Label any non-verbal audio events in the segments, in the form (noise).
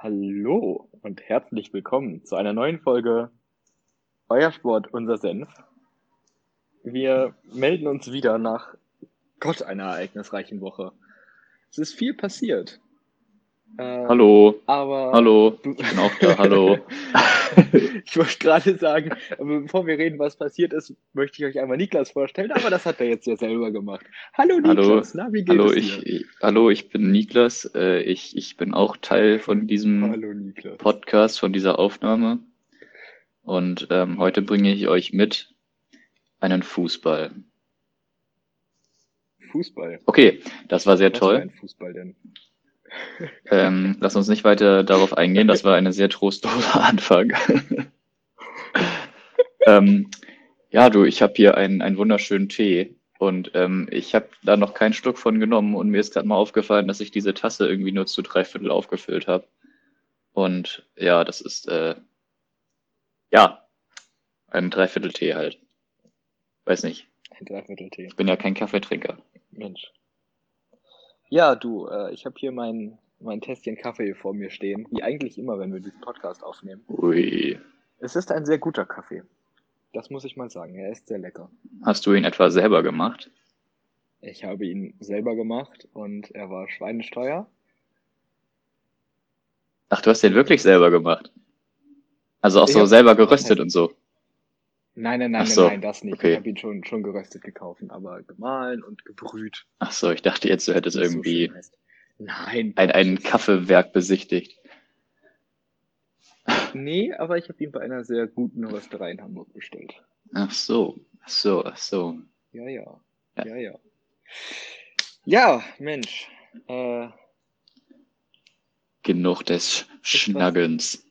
Hallo und herzlich willkommen zu einer neuen Folge Euer Sport, unser Senf. Wir melden uns wieder nach Gott einer ereignisreichen Woche. Es ist viel passiert. Äh, hallo. Aber hallo. Ich bin auch da. Hallo. (laughs) ich wollte gerade sagen, bevor wir reden, was passiert ist, möchte ich euch einmal Niklas vorstellen, aber das hat er jetzt ja selber gemacht. Hallo Niklas, hallo. Na, wie geht hallo, dir? Ich, hallo, ich bin Niklas. Äh, ich, ich bin auch Teil von diesem hallo, Podcast, von dieser Aufnahme. Und ähm, heute bringe ich euch mit einen Fußball. Fußball? Okay, das war sehr was toll. Ist ein Fußball denn? Ähm, lass uns nicht weiter darauf eingehen. Das war eine sehr trostloser (laughs) Anfang. (laughs) ähm, ja, du, ich habe hier einen, einen wunderschönen Tee und ähm, ich habe da noch keinen Schluck von genommen und mir ist gerade mal aufgefallen, dass ich diese Tasse irgendwie nur zu drei Viertel aufgefüllt habe. Und ja, das ist äh, ja ein Dreiviertel Tee halt. Weiß nicht. Ein Dreiviertel Tee. Ich bin ja kein Kaffeetrinker. Mensch. Ja, du, äh, ich habe hier mein, mein Tässchen Kaffee vor mir stehen, wie eigentlich immer, wenn wir diesen Podcast aufnehmen. Ui. Es ist ein sehr guter Kaffee. Das muss ich mal sagen. Er ist sehr lecker. Hast du ihn etwa selber gemacht? Ich habe ihn selber gemacht und er war schweinesteuer. Ach, du hast den wirklich selber gemacht? Also auch ich so selber (laughs) geröstet und so? Nein, nein, nein, so, nein, nein, das nicht. Okay. Ich habe ihn schon, schon geröstet gekauft, aber gemahlen und gebrüht. Ach so, ich dachte jetzt, du hättest irgendwie so nein, ein, ein Kaffeewerk besichtigt. Nee, aber ich habe ihn bei einer sehr guten Rösterei in Hamburg bestellt. Ach so, ach so, ach so. Ja, ja, ja, ja. Ja, ja Mensch. Äh, Genug des Schnaggens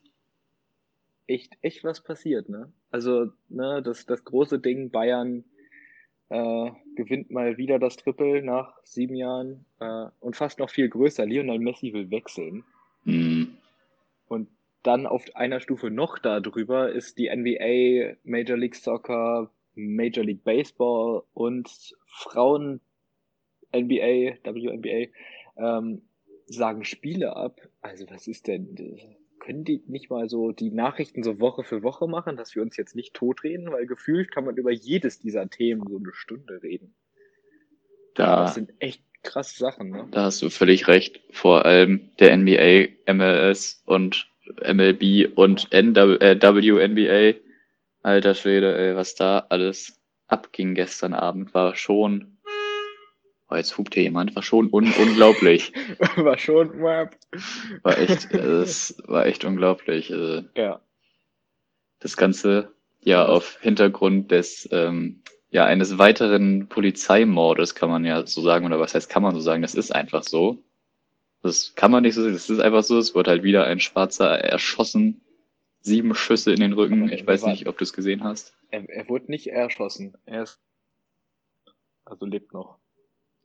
echt, echt was passiert, ne? Also, ne, das, das große Ding, Bayern äh, gewinnt mal wieder das Triple nach sieben Jahren äh, und fast noch viel größer. Lionel Messi will wechseln. Mhm. Und dann auf einer Stufe noch darüber ist die NBA, Major League Soccer, Major League Baseball und Frauen NBA, WNBA, ähm, sagen Spiele ab. Also was ist denn? Können die nicht mal so die Nachrichten so Woche für Woche machen, dass wir uns jetzt nicht totreden, weil gefühlt kann man über jedes dieser Themen so eine Stunde reden. Da, das sind echt krasse Sachen, ne? Da hast du völlig recht. Vor allem der NBA, MLS und MLB und NW, äh, WNBA. Alter Schwede, ey, was da alles abging gestern Abend, war schon Oh, jetzt hupt hier jemand. War schon un unglaublich. (laughs) war schon. War echt, es war echt unglaublich. Also, ja. Das Ganze ja auf Hintergrund des ähm, ja eines weiteren Polizeimordes kann man ja so sagen oder was heißt kann man so sagen? Das ist einfach so. Das kann man nicht so sagen. Das ist einfach so. Es wurde halt wieder ein Schwarzer erschossen. Sieben Schüsse in den Rücken. Ich weiß nicht, ob du es gesehen hast. Er, er wurde nicht erschossen. Er ist also lebt noch.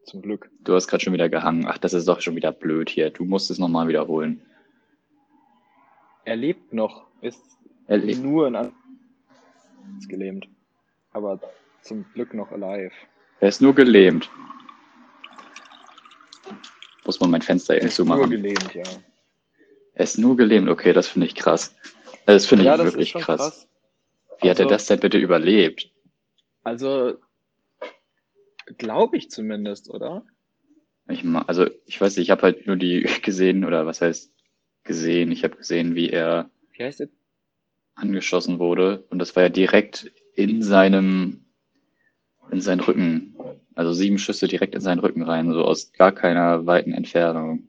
Zum Glück. Du hast gerade schon wieder gehangen. Ach, das ist doch schon wieder blöd hier. Du musst es nochmal wiederholen. Er lebt noch. Ist er lebt. nur in An ist gelähmt. Aber zum Glück noch alive. Er ist nur gelähmt. Muss man mein Fenster eben zumachen. Er ist nur gelähmt, ja. Er ist nur gelähmt. Okay, das finde ich krass. Das finde ja, ich wirklich krass. krass. Wie also, hat er also das denn bitte überlebt? Also, Glaube ich zumindest, oder? Ich, also ich weiß nicht, ich habe halt nur die (laughs) gesehen, oder was heißt gesehen? Ich habe gesehen, wie er wie heißt angeschossen wurde. Und das war ja direkt in seinem, in seinen Rücken. Also sieben Schüsse direkt in seinen Rücken rein, so aus gar keiner weiten Entfernung.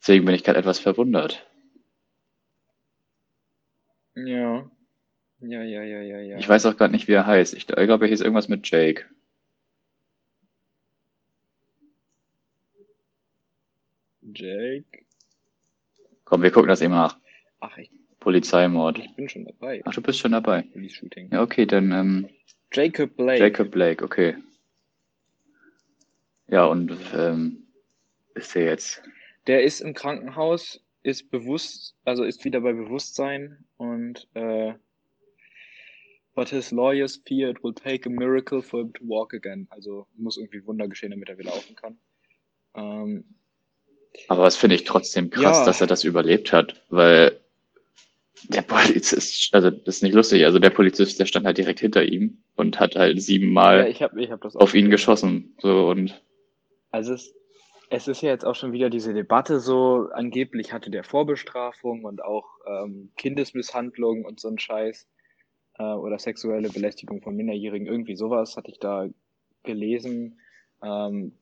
Deswegen bin ich gerade etwas verwundert. Ja. Ja, ja, ja, ja, ja. Ich weiß auch gerade nicht, wie er heißt. Ich, ich glaube, er hieß irgendwas mit Jake. Jake. Komm, wir gucken das eben nach. Ach, ich. Polizeimord. Ich bin schon dabei. Ach, du bist schon dabei. Police Shooting. Ja, okay, dann, ähm. Jacob Blake. Jacob Blake, okay. Ja, und, ähm, ist der jetzt? Der ist im Krankenhaus, ist bewusst, also ist wieder bei Bewusstsein und, äh, But his lawyers fear it will take a miracle for him to walk again. Also muss irgendwie Wunder geschehen, damit er wieder laufen kann. Ähm, Aber was finde ich trotzdem krass, Ja. dass er das überlebt hat, weil der Polizist, also das ist nicht lustig, also der Polizist, der stand halt direkt hinter ihm und hat halt Ja, siebenmal ich habe ich hab das auch auf ihn geschossen. So und Also es, es ist ja jetzt auch schon wieder diese Debatte so, angeblich hatte der Vorbestrafung und auch ähm, Kindesmisshandlung und so ein Scheiß äh, oder sexuelle Belästigung von Minderjährigen, irgendwie sowas hatte ich da gelesen, ähm,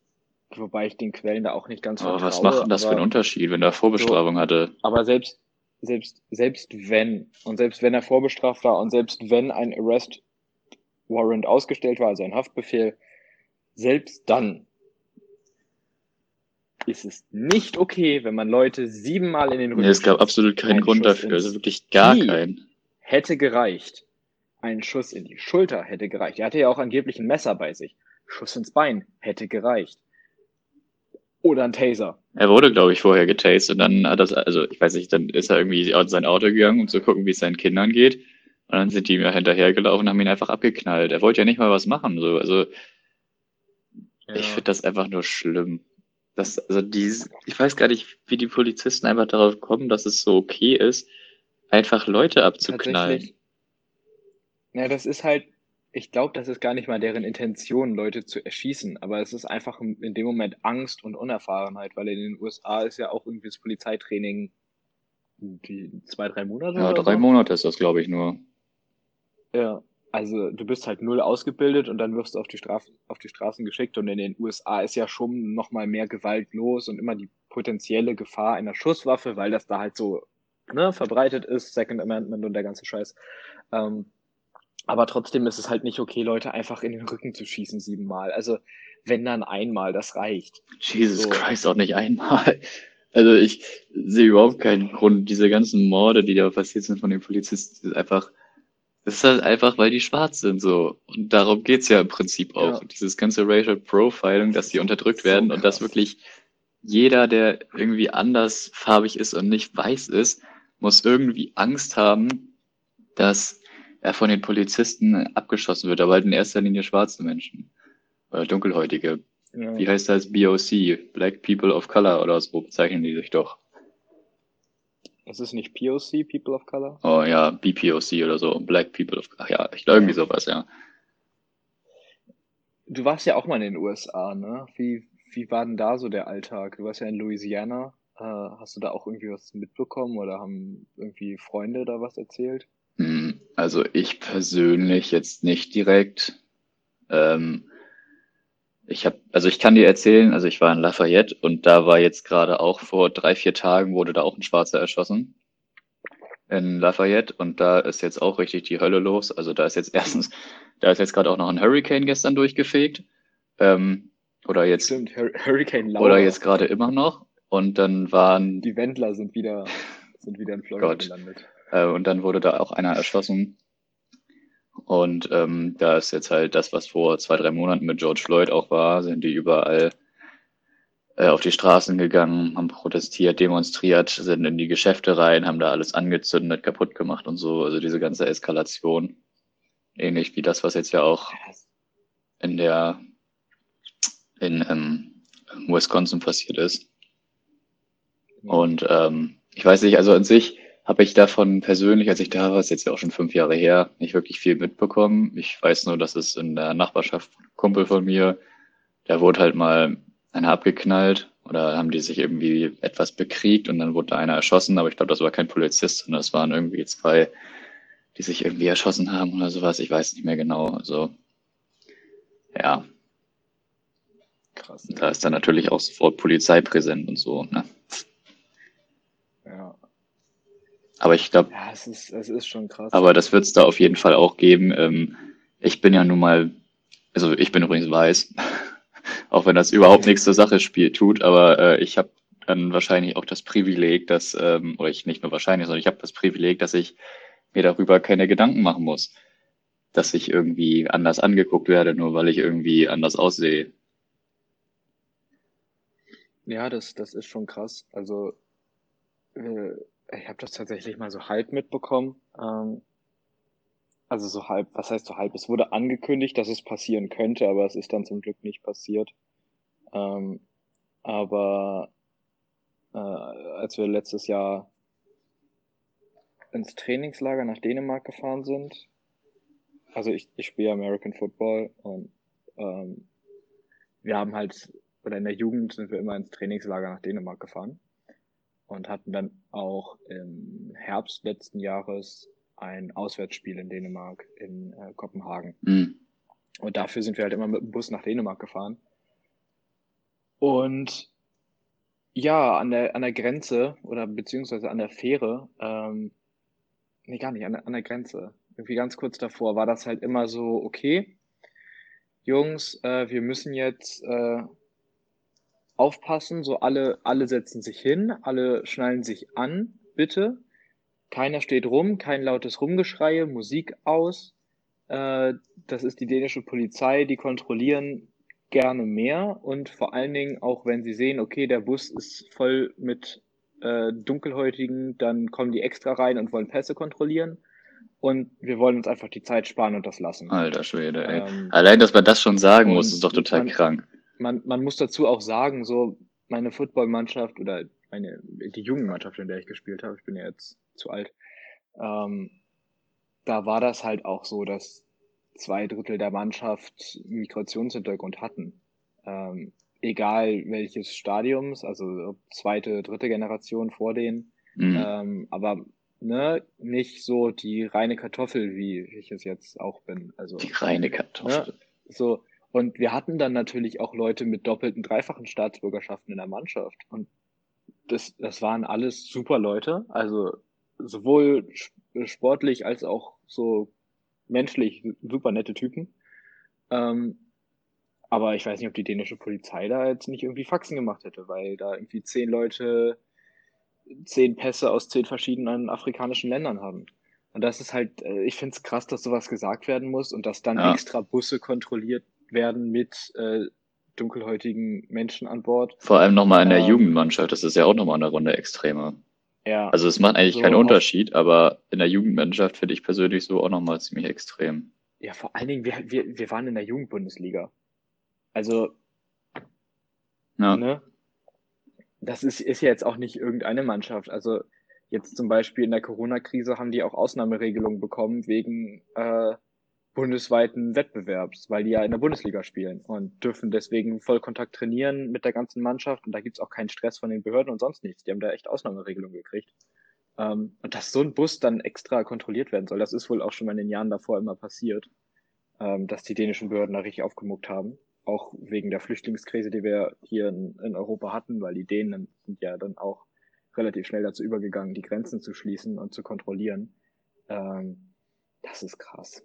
wobei ich den Quellen da auch nicht ganz aber was vertraue, macht denn das für einen Unterschied, wenn er Vorbestrafung hatte? Aber selbst, selbst, selbst wenn, und selbst wenn er vorbestraft war und selbst wenn ein Arrest Warrant ausgestellt war, also ein Haftbefehl, selbst dann ist es nicht okay, wenn man Leute siebenmal in den Rücken Nee, es gab absolut keinen Ein Grund Schuss dafür, also wirklich gar keinen. hätte gereicht. Ein Schuss in die Schulter hätte gereicht. Er hatte ja auch angeblich ein Messer bei sich. Schuss ins Bein hätte gereicht. Oder ein Taser. Er wurde, glaube ich, vorher getastet und dann hat das, also ich weiß nicht, dann ist er irgendwie in sein Auto gegangen, um zu gucken, wie es seinen Kindern geht. Und dann sind die ihm ja hinterhergelaufen und haben ihn einfach abgeknallt. Er wollte ja nicht mal was machen. So. Also ich Ja. finde das einfach nur schlimm. Das, also die, ich weiß gar nicht, wie die Polizisten einfach darauf kommen, dass es so okay ist, einfach Leute abzuknallen. Ja, das ist halt, ich glaube, das ist gar nicht mal deren Intention, Leute zu erschießen, aber es ist einfach in dem Moment Angst und Unerfahrenheit, weil in den USA ist ja auch irgendwie das Polizeitraining die zwei, drei Monate Ja, drei so. Monate ist das, glaube ich, nur. Ja, also du bist halt null ausgebildet und dann wirst du auf die Straßen, auf die Straßen geschickt und in den USA ist ja schon noch mal mehr Gewalt los und immer die potenzielle Gefahr einer Schusswaffe, weil das da halt so ne, verbreitet ist, Second Amendment und der ganze Scheiß. Ähm, aber trotzdem ist es halt nicht okay, Leute einfach in den Rücken zu schießen siebenmal. Also wenn dann einmal, das reicht. Jesus So. Christ, auch nicht einmal. (laughs) Also ich sehe überhaupt keinen Grund. Diese ganzen Morde, die da passiert sind von den Polizisten, ist einfach, das ist halt einfach, weil die schwarz sind so. Und darum geht's ja im Prinzip auch. Ja. Dieses ganze Racial Profiling, dass die unterdrückt So werden und dass krass. wirklich jeder, der irgendwie andersfarbig ist und nicht weiß ist, muss irgendwie Angst haben, dass er von den Polizisten abgeschossen wird, aber halt in erster Linie schwarze Menschen. Oder dunkelhäutige. Ja. Wie heißt das? BOC, Black People of Color oder so bezeichnen die sich doch. Es ist nicht POC, People of Color. Oh ja, BPOC oder so, Black People of Ach ja, ich glaube irgendwie sowas, ja. Du warst ja auch mal in den USA, ne? Wie, wie war denn da so der Alltag? Du warst ja in Louisiana. Äh, hast du da auch irgendwie was mitbekommen oder haben irgendwie Freunde da was erzählt? Also ich persönlich jetzt nicht direkt. Ähm, ich habe, also ich kann dir erzählen, also ich war in Lafayette und da war jetzt gerade auch vor drei, vier Tagen wurde da auch ein Schwarzer erschossen in Lafayette und da ist jetzt auch richtig die Hölle los. Also da ist jetzt (laughs) erstens, da ist jetzt gerade auch noch ein Hurricane gestern durchgefegt. Ähm, oder jetzt, Stimmt, Hur Hurricane Laura. oder jetzt gerade immer noch. Und dann waren Die Wendler sind wieder, (laughs) sind wieder in Florida Gott. gelandet. Äh, und dann wurde da auch einer erschossen. Und ähm, da ist jetzt halt das, was vor zwei, drei Monaten mit George Floyd auch war, sind die überall äh, auf die Straßen gegangen, haben protestiert, demonstriert, sind in die Geschäfte rein, haben da alles angezündet, kaputt gemacht und so. Also diese ganze Eskalation. Ähnlich wie das, was jetzt ja auch in der in ähm, Wisconsin passiert ist. Und ähm, ich weiß nicht, also an sich habe ich davon persönlich, als ich da war, ist jetzt ja auch schon fünf Jahre her, nicht wirklich viel mitbekommen. Ich weiß nur, dass es in der Nachbarschaft ein Kumpel von mir, da wurde halt mal einer abgeknallt oder haben die sich irgendwie etwas bekriegt und dann wurde da einer erschossen, aber ich glaube, das war kein Polizist, sondern das waren irgendwie zwei, die sich irgendwie erschossen haben oder sowas. Ich weiß nicht mehr genau. Also ja, Krass. da ist dann natürlich auch sofort Polizei präsent und so. Ne? Aber ich glaube, Ja, es ist, es ist schon krass. Aber das wird es da auf jeden Fall auch geben. Ähm, ich bin ja nun mal, also ich bin übrigens weiß, (laughs) auch wenn das überhaupt nichts zur Sache spielt, tut, aber äh, ich habe dann wahrscheinlich auch das Privileg, dass, ähm, oder ich nicht nur wahrscheinlich, sondern ich habe das Privileg, dass ich mir darüber keine Gedanken machen muss, dass ich irgendwie anders angeguckt werde, nur weil ich irgendwie anders aussehe. Ja, das, das ist schon krass. Also, äh, ich habe das tatsächlich mal so halb mitbekommen. Ähm, also so halb, was heißt so halb? Es wurde angekündigt, dass es passieren könnte, aber es ist dann zum Glück nicht passiert. Ähm, aber äh, als wir letztes Jahr ins Trainingslager nach Dänemark gefahren sind. Also ich, ich spiele American Football und ähm, wir haben halt, oder in der Jugend sind wir immer ins Trainingslager nach Dänemark gefahren und hatten dann auch im Herbst letzten Jahres ein Auswärtsspiel in Dänemark in äh, Kopenhagen. Mhm. Und dafür sind wir halt immer mit dem Bus nach Dänemark gefahren. Und ja, an der, an der Grenze oder beziehungsweise an der Fähre, ähm, nee, gar nicht, an der, an der Grenze, irgendwie ganz kurz davor, war das halt immer so, okay, Jungs, äh, wir müssen jetzt äh, aufpassen, so alle, alle setzen sich hin, alle schnallen sich an, bitte. Keiner steht rum, kein lautes Rumgeschreie, Musik aus. Äh, das ist die dänische Polizei, die kontrollieren gerne mehr und vor allen Dingen auch, wenn sie sehen, okay, der Bus ist voll mit äh, Dunkelhäutigen, dann kommen die extra rein und wollen Pässe kontrollieren. Und wir wollen uns einfach die Zeit sparen und das lassen. Alter Schwede, ey. Ähm, Allein, dass man das schon sagen muss, ist doch total krank. Man, man muss dazu auch sagen, so meine Footballmannschaft oder meine, die jungen Mannschaft, in der ich gespielt habe, ich bin ja jetzt zu alt, ähm, da war das halt auch so, dass zwei Drittel der Mannschaft Migrationshintergrund hatten. Ähm, egal welches Stadiums, also zweite, dritte Generation vor denen. Mhm. Ähm, aber ne, nicht so die reine Kartoffel, wie ich es jetzt auch bin. Also die reine Kartoffel. Ne, so und wir hatten dann natürlich auch Leute mit doppelten, dreifachen Staatsbürgerschaften in der Mannschaft und das, das waren alles super Leute, also sowohl sportlich als auch so menschlich super nette Typen. Ähm, aber ich weiß nicht, ob die dänische Polizei da jetzt nicht irgendwie Faxen gemacht hätte, weil da irgendwie zehn Leute zehn Pässe aus zehn verschiedenen afrikanischen Ländern haben. Und das ist halt, äh, ich finde es krass, dass sowas gesagt werden muss und dass dann ja. extra Busse kontrolliert werden mit äh, dunkelhäutigen Menschen an Bord. Vor allem nochmal in der ähm, Jugendmannschaft, das ist ja auch nochmal eine Runde extremer. Ja. Also es macht eigentlich so keinen Unterschied, aber in der Jugendmannschaft finde ich persönlich so auch nochmal ziemlich extrem. Ja, vor allen Dingen, wir, wir, wir waren in der Jugendbundesliga. Also, ja. ne? Das ist, ist ja jetzt auch nicht irgendeine Mannschaft. Also jetzt zum Beispiel in der Corona-Krise haben die auch Ausnahmeregelungen bekommen wegen äh, bundesweiten Wettbewerbs, weil die ja in der Bundesliga spielen und dürfen deswegen Vollkontakt trainieren mit der ganzen Mannschaft und da gibt's auch keinen Stress von den Behörden und sonst nichts. Die haben da echt Ausnahmeregelungen gekriegt. Ähm, und dass so ein Bus dann extra kontrolliert werden soll, das ist wohl auch schon mal in den Jahren davor immer passiert, ähm, dass die dänischen Behörden da richtig aufgemuckt haben. Auch wegen der Flüchtlingskrise, die wir hier in, Europa hatten, weil die Dänen sind ja dann auch relativ schnell dazu übergegangen, die Grenzen zu schließen und zu kontrollieren. Ähm, das ist krass.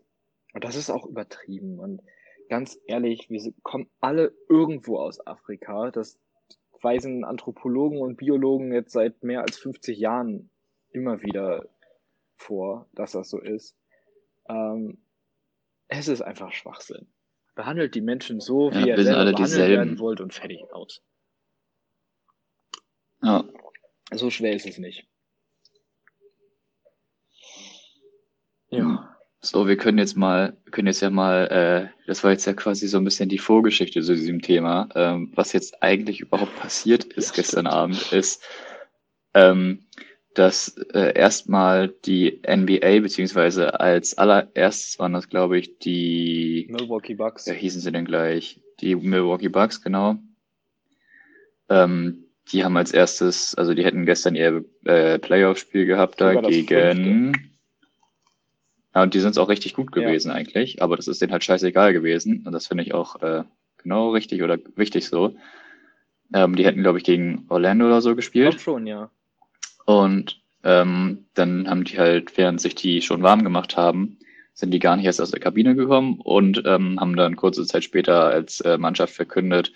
Und das ist auch übertrieben. Und ganz ehrlich, wir kommen alle irgendwo aus Afrika. Das weisen Anthropologen und Biologen jetzt seit mehr als 50 Jahren immer wieder vor, dass das so ist. Ähm, es ist einfach Schwachsinn. Behandelt die Menschen so, wie ja, ihr selber behandelt dieselben. werden wollt und fertig aus. Ja. So schwer ist es nicht. Ja. So, wir können jetzt mal, können jetzt ja mal, äh, das war jetzt ja quasi so ein bisschen die Vorgeschichte zu diesem Thema. Ähm, was jetzt eigentlich überhaupt passiert ist ja, gestern Abend, ist, ähm, dass äh, erstmal die NBA, beziehungsweise als allererstes waren das, glaube ich, die Milwaukee Bucks. Ja, hießen sie denn gleich? Die Milwaukee Bucks, genau. Ähm, die haben als erstes, also die hätten gestern ihr äh, Playoff-Spiel gehabt da gegen. Ja, und die sind auch richtig gut gewesen ja. eigentlich, aber das ist denen halt scheißegal gewesen. Und das finde ich auch äh, genau richtig oder wichtig so. Ähm, die hätten, glaube ich, gegen Orlando oder so gespielt. Ich schon, ja. Und ähm, dann haben die halt, während sich die schon warm gemacht haben, sind die gar nicht erst aus der Kabine gekommen und ähm, haben dann kurze Zeit später als äh, Mannschaft verkündet,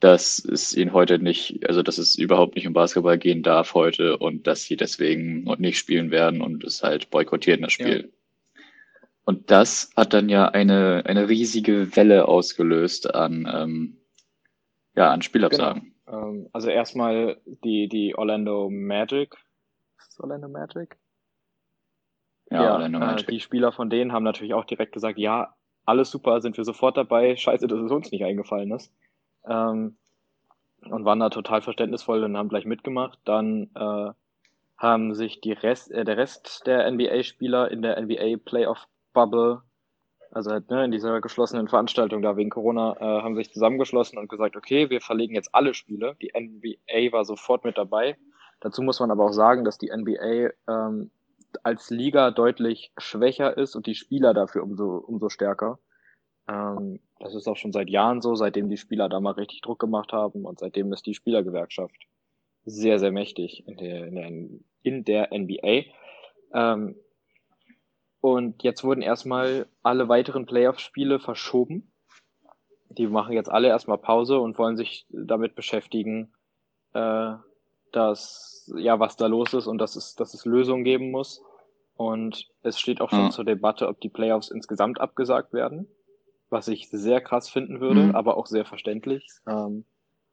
dass es ihnen heute nicht, also dass es überhaupt nicht um Basketball gehen darf heute und dass sie deswegen nicht spielen werden und es halt boykottieren das Spiel. Ja. Und das hat dann ja eine, eine riesige Welle ausgelöst an, ähm, ja, an Spielabsagen. Genau. Ähm, also erstmal die, die Orlando Magic. Ist das Orlando Magic? Ja, ja Orlando äh, Magic. Die Spieler von denen haben natürlich auch direkt gesagt, ja, alles super, sind wir sofort dabei. Scheiße, dass es uns nicht eingefallen ist. Ähm, und waren da total verständnisvoll und haben gleich mitgemacht. Dann äh, haben sich die Rest, äh, der Rest der NBA-Spieler in der NBA Playoff Bubble, also halt, ne, in dieser geschlossenen Veranstaltung da wegen Corona, äh, haben sich zusammengeschlossen und gesagt, okay, wir verlegen jetzt alle Spiele. Die NBA war sofort mit dabei. Dazu muss man aber auch sagen, dass die NBA ähm, als Liga deutlich schwächer ist und die Spieler dafür umso, umso stärker. Ähm, das ist auch schon seit Jahren so, seitdem die Spieler da mal richtig Druck gemacht haben und seitdem ist die Spielergewerkschaft sehr, sehr mächtig in der, in der, in der NBA. Ähm, und jetzt wurden erstmal alle weiteren Playoff-Spiele verschoben. Die machen jetzt alle erstmal Pause und wollen sich damit beschäftigen, äh, dass, ja, was da los ist und dass es, dass es Lösungen geben muss. Und es steht auch schon ja. zur Debatte, ob die Playoffs insgesamt abgesagt werden was ich sehr krass finden würde, mhm. aber auch sehr verständlich. Ähm,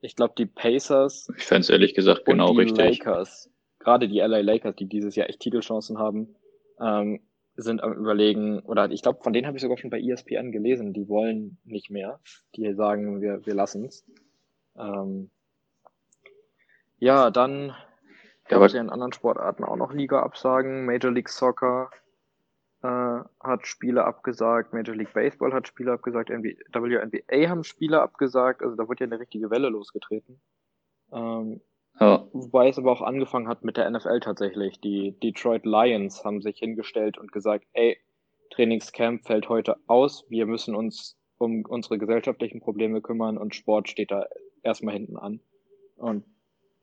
ich glaube, die Pacers. Ich fände es ehrlich gesagt genau die richtig. Lakers, gerade die LA Lakers, die dieses Jahr echt Titelchancen haben, ähm, sind am überlegen, oder ich glaube, von denen habe ich sogar schon bei ESPN gelesen, die wollen nicht mehr. Die sagen, wir, wir lassen es. Ähm, ja, dann gab es ja in anderen Sportarten auch noch Liga-Absagen, Major League Soccer, äh, hat Spiele abgesagt, Major League Baseball hat Spiele abgesagt, WNBA haben Spiele abgesagt, also da wurde ja eine richtige Welle losgetreten. Ähm, ja. Wobei es aber auch angefangen hat mit der NFL tatsächlich. Die Detroit Lions haben sich hingestellt und gesagt, ey, Trainingscamp fällt heute aus, wir müssen uns um unsere gesellschaftlichen Probleme kümmern und Sport steht da erstmal hinten an. Und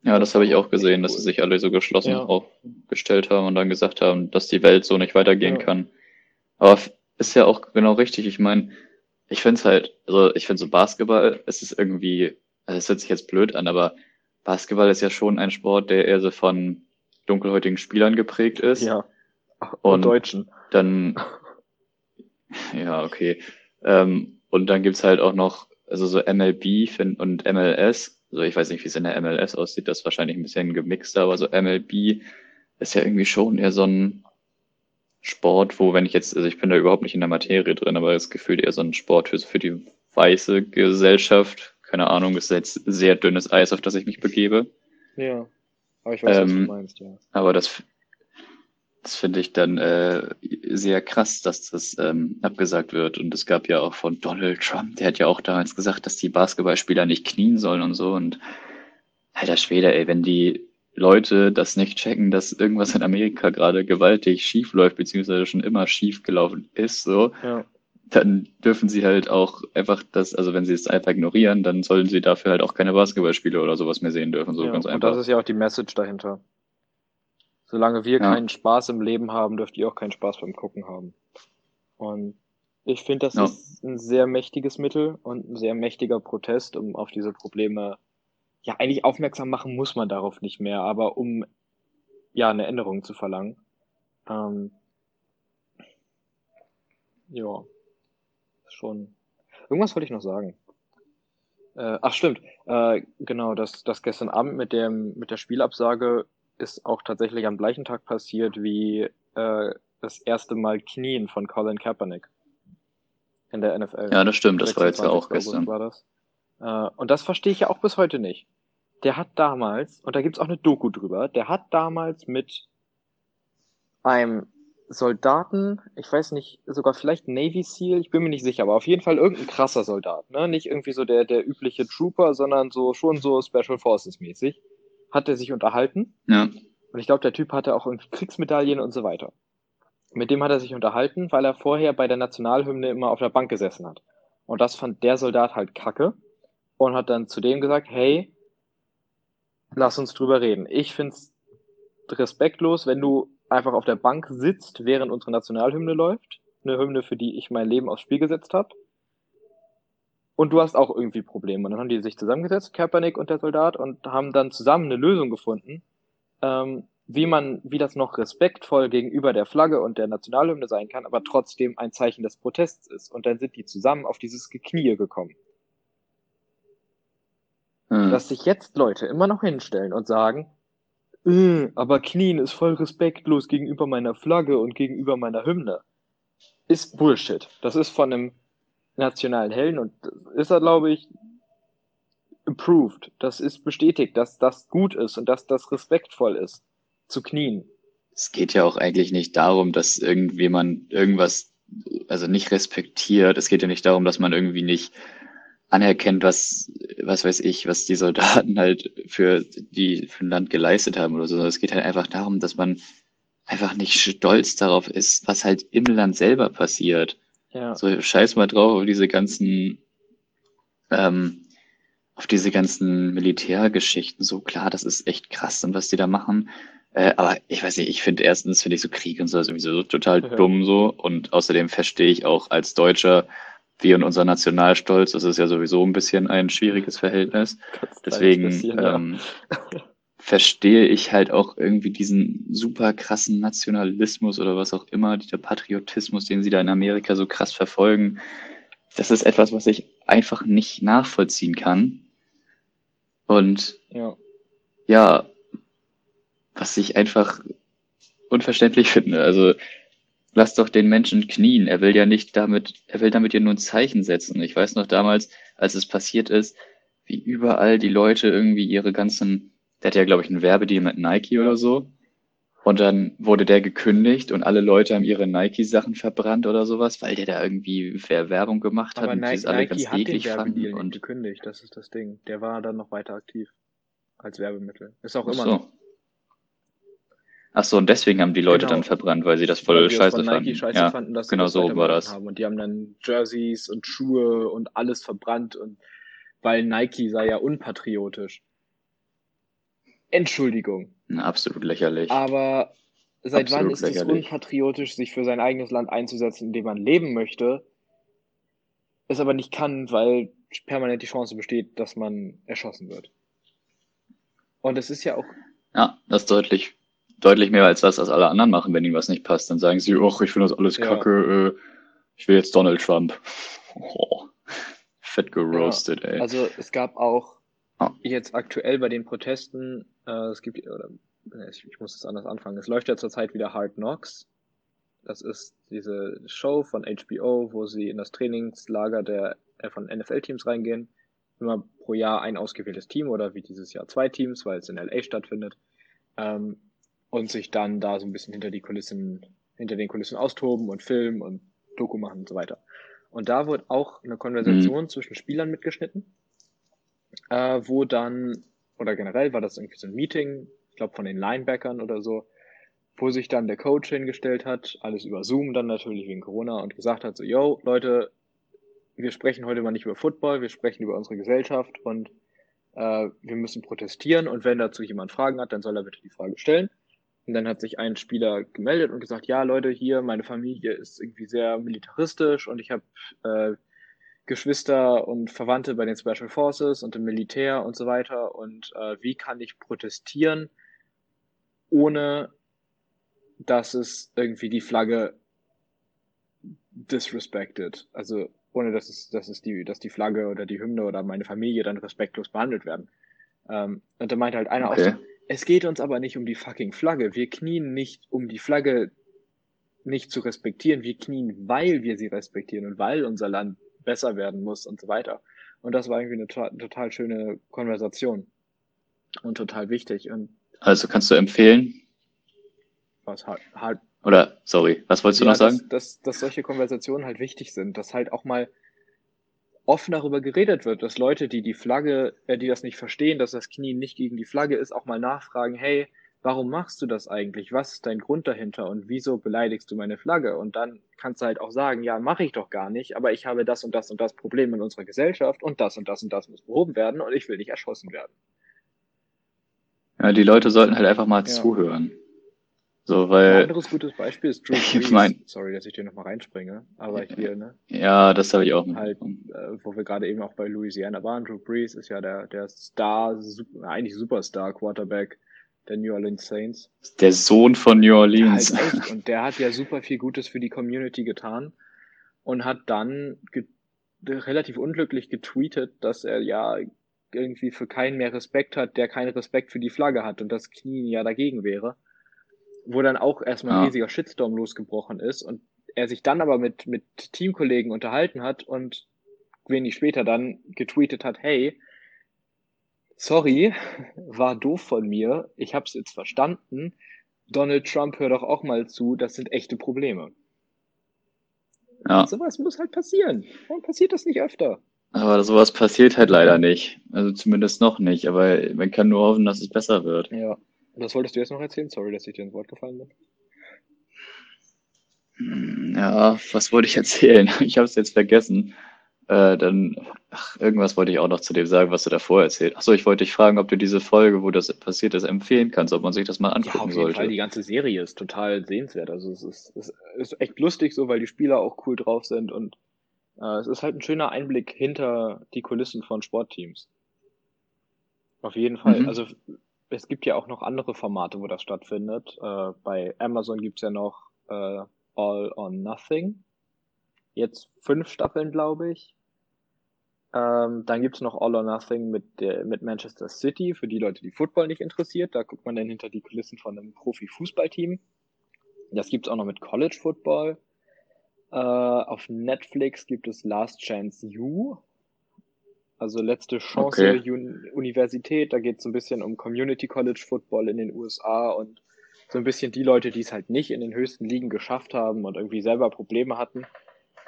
ja, das habe ich auch gesehen, dass sie sich alle so geschlossen ja. aufgestellt haben und dann gesagt haben, dass die Welt so nicht weitergehen ja. kann. Aber ist ja auch genau richtig. Ich meine, ich finde es halt, also ich finde so Basketball, es ist irgendwie, also es hört sich jetzt blöd an, aber Basketball ist ja schon ein Sport, der eher so von dunkelhäutigen Spielern geprägt ist. Ja. Und, und Deutschen. Dann, (laughs) ja, okay. Ähm, und dann gibt's halt auch noch, also so MLB und MLS, also ich weiß nicht, wie es in der MLS aussieht, das ist wahrscheinlich ein bisschen gemixter, aber so MLB ist ja irgendwie schon eher so ein Sport, wo, wenn ich jetzt, also ich bin da überhaupt nicht in der Materie drin, aber das Gefühl eher so ein Sport für, für die weiße Gesellschaft. Keine Ahnung, ist jetzt sehr dünnes Eis, auf das ich mich begebe. Ja. Aber ich weiß, ähm, was du ähm, meinst, ja. Aber das, das finde ich dann äh, sehr krass, dass das ähm, abgesagt wird. Und es gab ja auch von Donald Trump, der hat ja auch damals gesagt, dass die Basketballspieler nicht knien sollen und so. Und alter Schwede, ey, wenn die Leute das nicht checken, dass irgendwas in Amerika gerade gewaltig schief läuft, beziehungsweise schon immer schief gelaufen ist, so, ja. Dann dürfen sie halt auch einfach das, also wenn sie es einfach ignorieren, dann sollen sie dafür halt auch keine Basketballspiele oder sowas mehr sehen dürfen, so ja, ganz einfach. Und das ist ja auch die Message dahinter. Solange wir ja. keinen Spaß im Leben haben, dürft ihr auch keinen Spaß beim Gucken haben. Und ich finde, das ja. ist ein sehr mächtiges Mittel und ein sehr mächtiger Protest, um auf diese Probleme, ja, eigentlich aufmerksam machen muss man darauf nicht mehr, aber um, ja, eine Änderung zu verlangen. Ähm, ja, schon. Irgendwas wollte ich noch sagen. Äh, ach, stimmt. Äh, genau, das, das gestern Abend mit dem, mit der Spielabsage ist auch tatsächlich am gleichen Tag passiert wie äh, das erste Mal Knien von Colin Kaepernick in der NFL. Ja, das stimmt, das war jetzt ja auch gestern. Das. Äh, und das verstehe ich ja auch bis heute nicht. Der hat damals, und da gibt's auch eine Doku drüber, der hat damals mit einem Soldaten, ich weiß nicht, sogar vielleicht Navy SEAL, ich bin mir nicht sicher, aber auf jeden Fall irgendein krasser Soldat, ne? Nicht irgendwie so der, der übliche Trooper, sondern so schon so Special Forces mäßig hat er sich unterhalten. Ja. Und ich glaube, der Typ hatte auch irgendwie Kriegsmedaillen und so weiter. Mit dem hat er sich unterhalten, weil er vorher bei der Nationalhymne immer auf der Bank gesessen hat. Und das fand der Soldat halt kacke und hat dann zu dem gesagt, hey, lass uns drüber reden. Ich find's respektlos, wenn du einfach auf der Bank sitzt, während unsere Nationalhymne läuft. Eine Hymne, für die ich mein Leben aufs Spiel gesetzt habe. Und du hast auch irgendwie Probleme. Und dann haben die sich zusammengesetzt, Kaepernick und der Soldat, und haben dann zusammen eine Lösung gefunden, ähm, wie man, wie das noch respektvoll gegenüber der Flagge und der Nationalhymne sein kann, aber trotzdem ein Zeichen des Protests ist. Und dann sind die zusammen auf dieses Geknie gekommen. Hm. Dass sich jetzt Leute immer noch hinstellen und sagen, äh, aber Knien ist voll respektlos gegenüber meiner Flagge und gegenüber meiner Hymne, ist Bullshit. Das ist von einem nationalen Helden und ist er, glaube ich, approved. Das ist bestätigt, dass das gut ist und dass das respektvoll ist, zu knien. Es geht ja auch eigentlich nicht darum, dass irgendjemand irgendwas, also nicht respektiert. Es geht ja nicht darum, dass man irgendwie nicht anerkennt, was, was weiß ich, was die Soldaten halt für die, für ein Land geleistet haben oder so. Es geht halt einfach darum, dass man einfach nicht stolz darauf ist, was halt im Land selber passiert. Ja. So, scheiß mal drauf auf diese ganzen, ähm, auf diese ganzen Militärgeschichten. So klar, das ist echt krass und was die da machen. Äh, aber ich weiß nicht, ich finde erstens finde ich so Krieg und so ist irgendwie so total ja. dumm so und außerdem verstehe ich auch als Deutscher, wir und unser Nationalstolz, das ist ja sowieso ein bisschen ein schwieriges Verhältnis. Deswegen ähm, verstehe ich halt auch irgendwie diesen super krassen Nationalismus oder was auch immer, dieser Patriotismus, den sie da in Amerika so krass verfolgen. Das ist etwas, was ich einfach nicht nachvollziehen kann. Und ja, ja was ich einfach unverständlich finde. Also lass doch den Menschen knien. Er will ja nicht damit, er will damit ja nur ein Zeichen setzen. Ich weiß noch damals, als es passiert ist, wie überall die Leute irgendwie ihre ganzen, der hatte ja, glaube ich, einen Werbedeal mit Nike oder so. Und dann wurde der gekündigt und alle Leute haben ihre Nike-Sachen verbrannt oder sowas, weil der da irgendwie Werbung gemacht hat Aber und Nike, die alle ganz hat eklig den fanden. Und gekündigt, das ist das Ding. Der war dann noch weiter aktiv als Werbemittel. Ist auch immer so. noch. Ach so, und deswegen haben die Leute genau. dann verbrannt, weil sie das voll weil scheiße fanden. Nike scheiße ja, fanden, dass genau das so war das. Haben. Und die haben dann Jerseys und Schuhe und alles verbrannt und weil Nike sei ja unpatriotisch. Entschuldigung. Na, absolut lächerlich. Aber seit absolut wann ist lächerlich. es unpatriotisch, sich für sein eigenes Land einzusetzen, in dem man leben möchte, es aber nicht kann, weil permanent die Chance besteht, dass man erschossen wird. Und es ist ja auch. Ja, das ist deutlich deutlich mehr als das, was alle anderen machen, wenn ihnen was nicht passt. Dann sagen sie, ach, ich finde das alles kacke, äh, ich will jetzt Donald Trump. Oh, fett geroastet, ja, ey. Also es gab auch oh. jetzt aktuell bei den Protesten, äh, es gibt, oder, ich, ich muss das anders anfangen, es läuft ja zurzeit wieder Hard Knocks. Das ist diese Show von HBO, wo sie in das Trainingslager der äh, von NFL-Teams reingehen. Immer pro Jahr ein ausgewähltes Team oder wie dieses Jahr zwei Teams, weil es in LA stattfindet. Ähm, und sich dann da so ein bisschen hinter die Kulissen, hinter den Kulissen austoben und filmen und Doku machen und so weiter. Und da wird auch eine Konversation mhm. zwischen Spielern mitgeschnitten, äh, wo dann, oder generell war das irgendwie so ein Meeting, ich glaube von den Linebackern oder so, wo sich dann der Coach hingestellt hat, alles über Zoom dann natürlich wegen Corona und gesagt hat so, yo, Leute, wir sprechen heute mal nicht über Football, wir sprechen über unsere Gesellschaft und äh, wir müssen protestieren und wenn dazu jemand Fragen hat, dann soll er bitte die Frage stellen. Und dann hat sich ein Spieler gemeldet und gesagt, ja Leute, hier, meine Familie ist irgendwie sehr militaristisch und ich habe äh, Geschwister und Verwandte bei den Special Forces und im Militär und so weiter. Und äh, wie kann ich protestieren, ohne dass es irgendwie die Flagge disrespected? Also ohne dass es, dass es die, dass die Flagge oder die Hymne oder meine Familie dann respektlos behandelt werden. Ähm, und da meinte halt einer okay. auch so, es geht uns aber nicht um die fucking Flagge. Wir knien nicht, um die Flagge nicht zu respektieren. Wir knien, weil wir sie respektieren und weil unser Land besser werden muss und so weiter. Und das war irgendwie eine to total schöne Konversation und total wichtig. Und also kannst du empfehlen? Was halt, halt Oder, sorry, was wolltest du ja, noch sagen? Dass, dass, dass solche Konversationen halt wichtig sind, dass halt auch mal offen darüber geredet wird, dass Leute, die die Flagge, äh, die das nicht verstehen, dass das Knie nicht gegen die Flagge ist, auch mal nachfragen, hey, warum machst du das eigentlich? Was ist dein Grund dahinter und wieso beleidigst du meine Flagge? Und dann kannst du halt auch sagen, ja, mache ich doch gar nicht, aber ich habe das und das und das Problem in unserer Gesellschaft und das und das und das muss behoben werden und ich will nicht erschossen werden. Ja, die Leute sollten halt einfach mal ja. zuhören. So, weil. Ein anderes gutes Beispiel ist Drew (laughs) Brees. Ich mein, Sorry, dass ich dir nochmal reinspringe, aber hier, ne? Ja, das habe ich auch Halt, äh, wo wir gerade eben auch bei Louisiana waren. Drew Brees ist ja der, der Star, eigentlich Superstar Quarterback der New Orleans Saints. Der Sohn von New Orleans. Ja, halt. (laughs) Und der hat ja super viel Gutes für die Community getan und hat dann relativ unglücklich getweetet, dass er ja irgendwie für keinen mehr Respekt hat, der keinen Respekt für die Flagge hat und das Knie ja dagegen wäre wo dann auch erstmal ein riesiger Shitstorm losgebrochen ist und er sich dann aber mit, mit Teamkollegen unterhalten hat und wenig später dann getweetet hat, hey, sorry, (laughs) war doof von mir. Ich habe es jetzt verstanden. Donald Trump, hör doch auch mal zu, das sind echte Probleme. Ja. Und sowas muss halt passieren. Warum passiert das nicht öfter? Aber sowas passiert halt leider nicht. Also zumindest noch nicht. Aber man kann nur hoffen, dass es besser wird. Ja. Das wolltest du jetzt noch erzählen? Sorry, dass ich dir ins Wort gefallen bin. Hm, Ja, was wollte ich erzählen? (laughs) Ich habe es jetzt vergessen. Äh, dann, ach, irgendwas wollte ich auch noch zu dem sagen, was du davor erzählt. Ach so, ich wollte dich fragen, ob du diese Folge, wo das passiert ist, empfehlen kannst, ob man sich das mal Ja, angucken auf jeden Fall. sollte. Die ganze Serie ist total sehenswert. Also es ist, es ist echt lustig so, weil die Spieler auch cool drauf sind und äh, es ist halt ein schöner Einblick hinter die Kulissen von Sportteams. Auf jeden Fall. Mhm. Also es gibt ja auch noch andere Formate, wo das stattfindet. Äh, bei Amazon gibt's ja noch äh, All or Nothing. Jetzt fünf Staffeln, glaube ich. Ähm, dann gibt's noch All or Nothing mit, der, mit Manchester City, für die Leute, die Football nicht interessiert. Da guckt man dann hinter die Kulissen von einem Profi-Fußballteam. Das gibt's auch noch mit College Football. Äh, auf Netflix gibt es Last Chance You. Also letzte Chance Okay. der Uni Universität. Da geht es so ein bisschen um Community College Football in den USA und so ein bisschen die Leute, die es halt nicht in den höchsten Ligen geschafft haben und irgendwie selber Probleme hatten.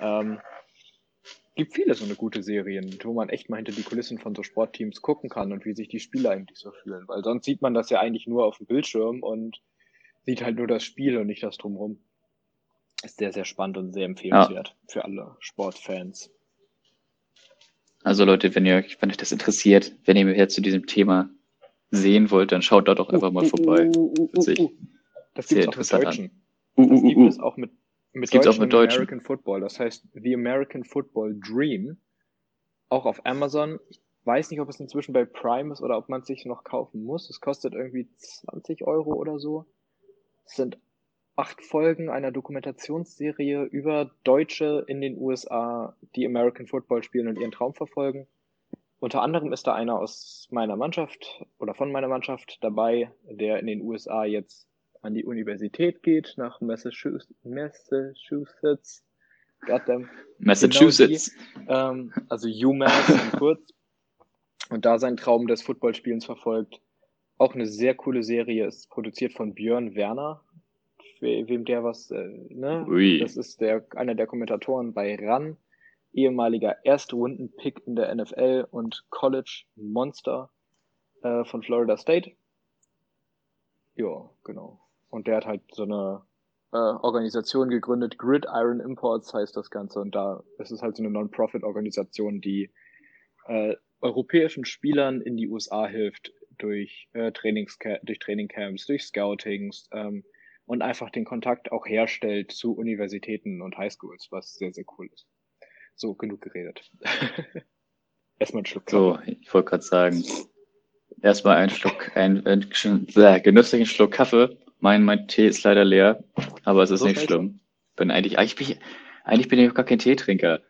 Ähm, gibt viele so eine gute Serien, wo man echt mal hinter die Kulissen von so Sportteams gucken kann und wie sich die Spieler eigentlich so fühlen. Weil sonst sieht man das ja eigentlich nur auf dem Bildschirm und sieht halt nur das Spiel und nicht das drumherum. Ist sehr, sehr spannend und sehr empfehlenswert für alle Sportfans. Also Leute, wenn ihr euch, wenn euch das interessiert, wenn ihr mehr zu diesem Thema sehen wollt, dann schaut da doch einfach mal vorbei. Uh, uh, uh. Das sehr gibt's auch mit interessant an. Deutschen. Uh, Das gibt es auch mit, mit Das gibt's auch Deutschen mit Deutschen. American Football. Das heißt The American Football Dream. Auch auf Amazon. Ich weiß nicht, ob es inzwischen bei Prime ist oder ob man es sich noch kaufen muss. Es kostet irgendwie 20 Euro oder so. Es sind acht Folgen einer Dokumentationsserie über Deutsche in den USA, die American Football spielen und ihren Traum verfolgen. Unter anderem ist da einer aus meiner Mannschaft oder von meiner Mannschaft dabei, der in den USA jetzt an die Universität geht, nach Massachusetts. Massachusetts. Goddamn. Massachusetts. Ähm, also UMass in kurz. Und da seinen Traum des Footballspielens verfolgt. Auch eine sehr coole Serie, ist produziert von Björn Werner. We wem der was, äh, ne? Ui. Das ist der, einer der Kommentatoren bei RAN, ehemaliger Erstrunden-Pick in der NFL und College Monster äh, von Florida State. Ja, genau. Und der hat halt so eine äh, Organisation gegründet, Gridiron Imports heißt das Ganze. Und da ist es halt so eine Non-Profit-Organisation, die äh, europäischen Spielern in die USA hilft durch äh, Trainings durch Trainingcamps, durch Scoutings ähm, und einfach den Kontakt auch herstellt zu Universitäten und Highschools, was sehr, sehr cool ist. So, genug geredet. (laughs) Erstmal einen Schluck So, ich wollte gerade sagen, erstmal einen Schluck, ein, ein, äh, genüsslichen Schluck Kaffee. Mein, mein Tee ist leider leer, aber es ist So nicht schlimm. Bin eigentlich, eigentlich bin ich, eigentlich bin ich auch gar kein Teetrinker.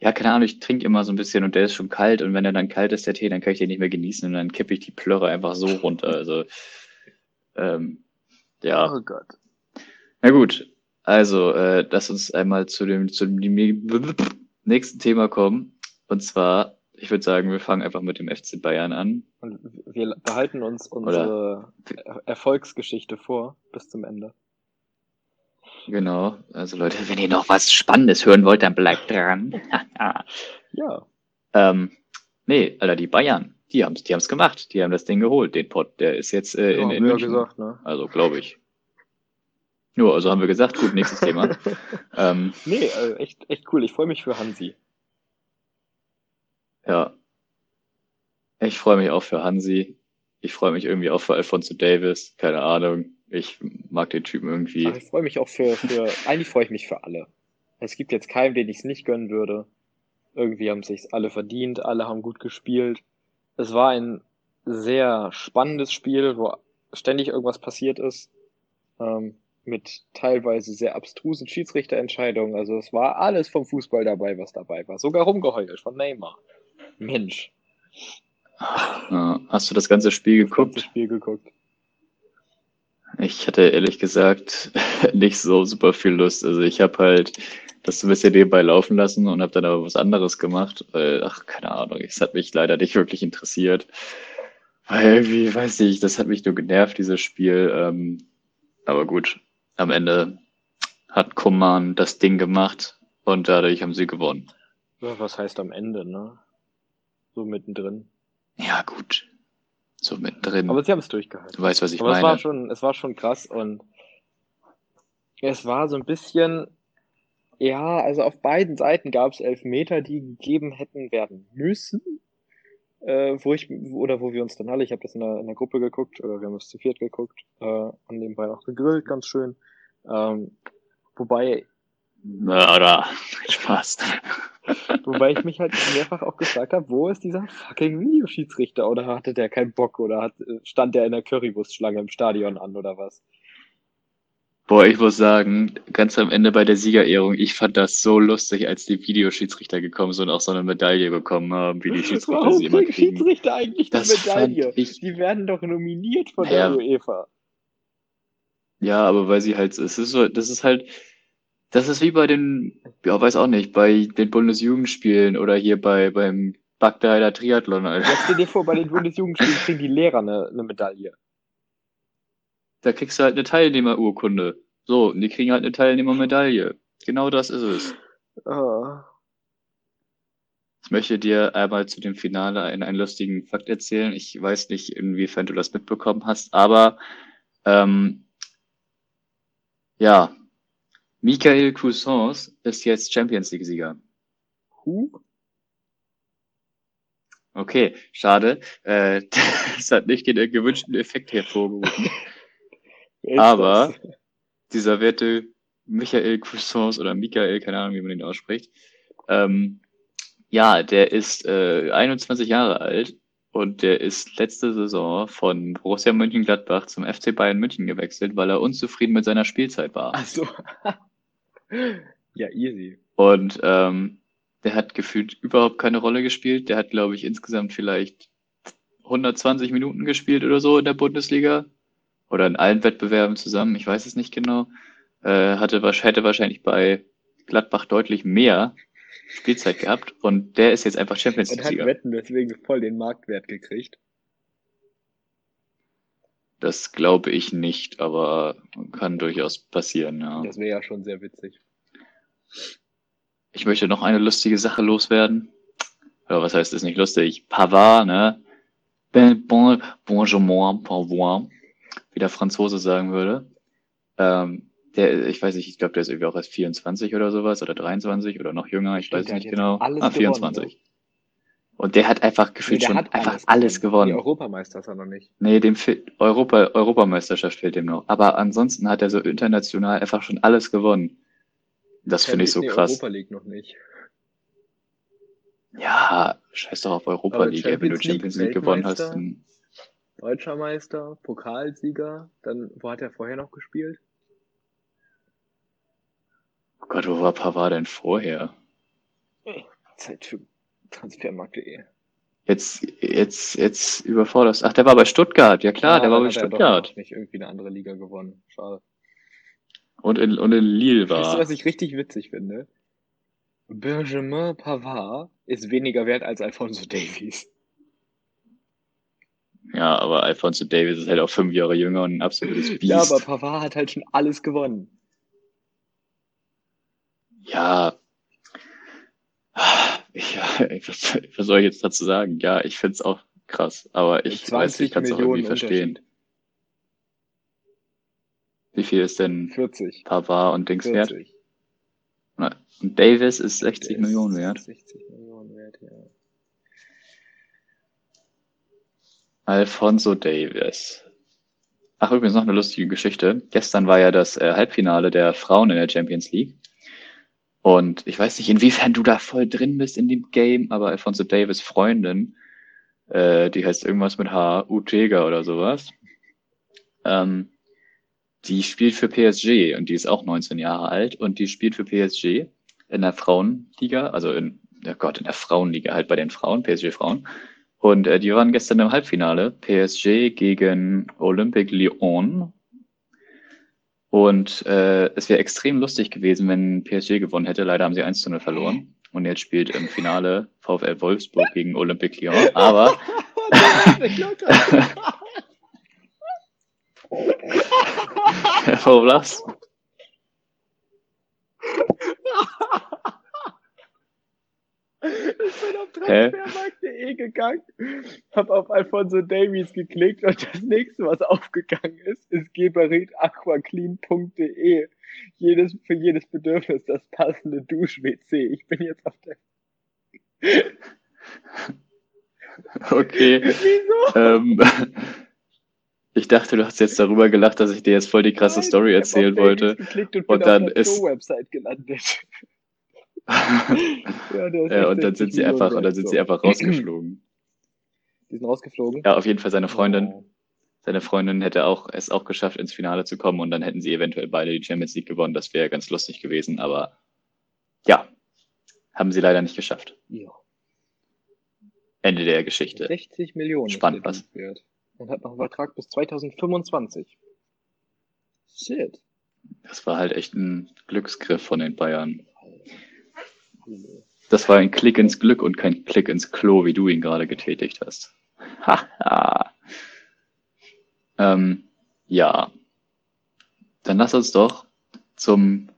Ja, keine Ahnung, ich trinke immer so ein bisschen und der ist schon kalt und wenn er dann kalt ist, der Tee, dann kann ich den nicht mehr genießen und dann kippe ich die Plörre einfach so runter. Also, ähm, ja. Oh Gott. Na gut, also äh, lass uns einmal zu dem, zu dem nächsten Thema kommen. Und zwar, ich würde sagen, wir fangen einfach mit dem FC Bayern an. Und wir behalten uns unsere Er- Erfolgsgeschichte vor bis zum Ende. Genau, also Leute, wenn ihr noch was Spannendes hören wollt, dann bleibt dran. (laughs) Ja, ähm, nee, Alter, die Bayern, die haben's, die haben's gemacht. Die haben das Ding geholt, den Pott. Der ist jetzt äh, in, ja, in München. gesagt, ne? Also, glaube ich. Nur, also haben wir gesagt, gut, nächstes Thema. (laughs) ähm, nee, äh, echt, echt cool. Ich freue mich für Hansi. Ja. Ich freue mich auch für Hansi. Ich freue mich irgendwie auch für Alfonso Davis. Keine Ahnung. Ich mag den Typen irgendwie. Aber ich freue mich auch für, für, eigentlich freue ich mich für alle. Es gibt jetzt keinen, den ich es nicht gönnen würde. Irgendwie haben sich's alle verdient, alle haben gut gespielt. Es war ein sehr spannendes Spiel, wo ständig irgendwas passiert ist. Ähm, mit teilweise sehr abstrusen Schiedsrichterentscheidungen. Also es war alles vom Fußball dabei, was dabei war. Sogar rumgeheult von Neymar. Mensch. Hast du das ganze Spiel Das geguckt? Spiel geguckt. Ich hatte ehrlich gesagt (laughs) nicht so super viel Lust. Also ich habe halt das so ein bisschen nebenbei laufen lassen und habe dann aber was anderes gemacht. Weil, ach, keine Ahnung, es hat mich leider nicht wirklich interessiert. Weil irgendwie, weiß ich, das hat mich nur genervt, dieses Spiel. Ähm, aber gut, am Ende hat Kuman das Ding gemacht und dadurch haben sie gewonnen. Ja, Was heißt am Ende, ne? So mittendrin. Ja, gut. So mittendrin. Aber sie haben es durchgehalten. du weißt, was ich Aber es meine. war schon, es war schon krass und es war so ein bisschen, ja, also auf beiden Seiten gab es Elfmeter, die gegeben hätten werden müssen. Äh, wo ich, oder wo wir uns dann alle, ich habe das in der, in der Gruppe geguckt, oder wir haben es zu viert geguckt, äh, und nebenbei auch gegrillt, ganz schön. Ähm, wobei, Na, oder? (laughs) Spaß. (laughs) wobei ich mich halt mehrfach auch gefragt habe, wo ist dieser fucking Videoschiedsrichter? Oder hatte der keinen Bock? Oder hat, stand der in der Currywurstschlange im Stadion an oder was? Boah, ich muss sagen, ganz am Ende bei der Siegerehrung, ich fand das so lustig, als die Videoschiedsrichter gekommen sind und auch so eine Medaille bekommen haben, wie die (laughs) Schiedsrichter Warum sie immer kriegen. Schiedsrichter eigentlich die Das Medaille? fand ich- Die werden doch nominiert von Ja. der UEFA. Ja, aber weil sie halt, es ist so, das ist halt, das ist wie bei den, ja, weiß auch nicht, bei den Bundesjugendspielen oder hier bei, beim Bagdader Triathlon, Alter. Stell dir vor, bei den (laughs) Bundesjugendspielen kriegen die Lehrer eine, eine Medaille. Da kriegst du halt eine Teilnehmerurkunde. So, und die kriegen halt eine Teilnehmermedaille. Genau das ist es. Ah. Ich möchte dir einmal zu dem Finale einen, einen lustigen Fakt erzählen. Ich weiß nicht, inwiefern du das mitbekommen hast, aber ähm, ja, Michael Cousins ist jetzt Champions League-Sieger. Huh? Okay, schade. Äh, (laughs) das hat nicht den gewünschten Effekt hervorgerufen. (laughs) Aber- das? Dieser werte Michael Cousins oder Michael, keine Ahnung, wie man ihn ausspricht. Ähm, ja, der ist äh, 21 Jahre alt und der ist letzte Saison von Borussia Mönchengladbach zum FC Bayern München gewechselt, weil er unzufrieden mit seiner Spielzeit war. Ach so. (laughs) ja, easy. Und ähm, der hat gefühlt überhaupt keine Rolle gespielt. Der hat, glaube ich, insgesamt vielleicht 120 Minuten gespielt oder so in der Bundesliga. Oder in allen Wettbewerben zusammen, ich weiß es nicht genau. Äh, hatte, hätte wahrscheinlich bei Gladbach deutlich mehr Spielzeit gehabt. Und der ist jetzt einfach Champions Und hat League-Sieger. Wetten deswegen voll den Marktwert gekriegt. Das glaube ich nicht, aber kann durchaus passieren, ja. Das wäre ja schon sehr witzig. Ich möchte noch eine lustige Sache loswerden. Oder was heißt, ist nicht lustig? Pavard, ne? Bon, bonjour, Pavard, wie der Franzose sagen würde. Ähm, der, ich weiß nicht, ich glaube, der ist irgendwie auch erst 24 oder sowas oder 23 oder noch jünger, ich Stimmt, weiß nicht genau. alles ah, gewonnen, 24. Und der hat einfach Nee, gefühlt der schon hat einfach alles Die gewonnen. Europameister ist er noch nicht. Nee, dem fehlt Europa, Europameisterschaft fehlt dem noch. Aber ansonsten hat er so international einfach schon alles gewonnen. Das finde ich so Nee, krass. Europa League noch nicht. Ja, scheiß doch auf Europa Aber League, ey. wenn du Champions League, Champions League gewonnen hast. Dann, Deutscher Meister, Pokalsieger, dann, wo hat er vorher noch gespielt? oh Gott, wo war Pavard denn vorher? Zeit für Transfermarkt.de. Jetzt, jetzt, jetzt überforderst. Ach, der war bei Stuttgart. Ja klar, der war bei hat er doch Stuttgart. noch nicht irgendwie eine andere Liga gewonnen. Schade. Und in, und in Lille Weißt du, war. was ich richtig witzig finde? Benjamin Pavard ist weniger wert als Alfonso Davies. Ja, aber Alfonso Davies ist halt auch fünf Jahre jünger und ein absolutes (laughs) Biest. Ja, aber Pavard hat halt schon alles gewonnen. (laughs) Ja. Ich, was, was soll ich jetzt dazu sagen? Ja, ich find's auch krass, aber ich weiß, ich kann's auch irgendwie verstehen. Wie viel ist denn 40. Pavard und Dings wert? 40. Und Davis ist 60 Der ist Millionen wert. 60 Millionen wert, ja. Alfonso Davis. Ach, übrigens noch eine lustige Geschichte. Gestern war ja das äh, Halbfinale der Frauen in der Champions League. Und ich weiß nicht, inwiefern du da voll drin bist in dem Game, aber Alfonso Davis Freundin, äh, die heißt irgendwas mit H, Utega oder sowas, ähm, die spielt für PSG und die ist auch 19 Jahre alt und die spielt für PSG in der Frauenliga, also in, oh Gott, in der Frauenliga halt bei den Frauen, PSG Frauen. Und äh, die waren gestern im Halbfinale. PSG gegen Olympique Lyon. Und äh, es wäre extrem lustig gewesen, wenn PSG gewonnen hätte. Leider haben sie 1 zu 0 verloren. Und jetzt spielt im Finale VfL Wolfsburg gegen Olympique Lyon. Aber Warum lachst du? Ich bin auf transfermarkt.de gegangen, hab auf Alfonso Davies geklickt und das nächste, was aufgegangen ist, ist geberit-aquaclean.de. Jedes, für jedes Bedürfnis das passende Dusch-WC. Ich bin jetzt auf der. (laughs) Okay. Wieso? Ähm, (laughs) ich dachte, du hast jetzt darüber gelacht, dass ich dir jetzt voll die krasse Nein, Story erzählen wollte. geklickt und, Und bin dann auf der ist- Pro-Website gelandet. (laughs) ja, Ja, und dann 60 sind sie einfach, und dann sind sie einfach rausgeflogen. (clears throat) Die sind rausgeflogen. Ja, auf jeden Fall seine Freundin. Oh. Seine Freundin hätte auch es auch geschafft, ins Finale zu kommen und dann hätten sie eventuell beide die Champions League gewonnen. Das wäre ganz lustig gewesen, aber ja, haben sie leider nicht geschafft. Ja. Ende der Geschichte. 60 Millionen Spannend, was? Wert. Und hat noch einen Vertrag bis 2025. Shit. Das war halt echt ein Glücksgriff von den Bayern. Das war ein Klick ins Glück und kein Klick ins Klo, wie du ihn gerade getätigt hast. (laughs) Haha. ähm, ja. Dann lass uns doch zum,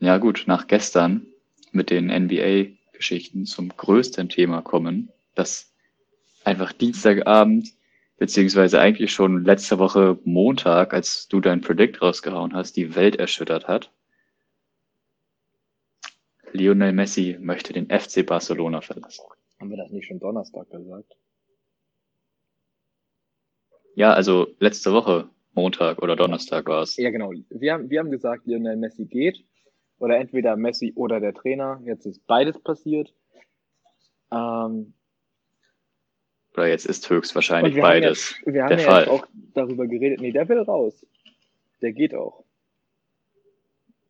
ja gut, nach gestern mit den NBA-Geschichten zum größten Thema kommen, das einfach Dienstagabend, beziehungsweise eigentlich schon letzte Woche Montag, als du dein Predict rausgehauen hast, die Welt erschüttert hat. Lionel Messi möchte den FC Barcelona verlassen. Haben wir das nicht schon Donnerstag gesagt? Ja, also letzte Woche, Montag oder Donnerstag war es. Ja, genau. Wir haben, wir haben gesagt, Lionel Messi geht. Oder entweder Messi oder der Trainer. Jetzt ist beides passiert. Ähm, Oder jetzt ist höchstwahrscheinlich beides ja, wir haben der ja Fall. auch darüber geredet. Nee, der will raus. Der geht auch.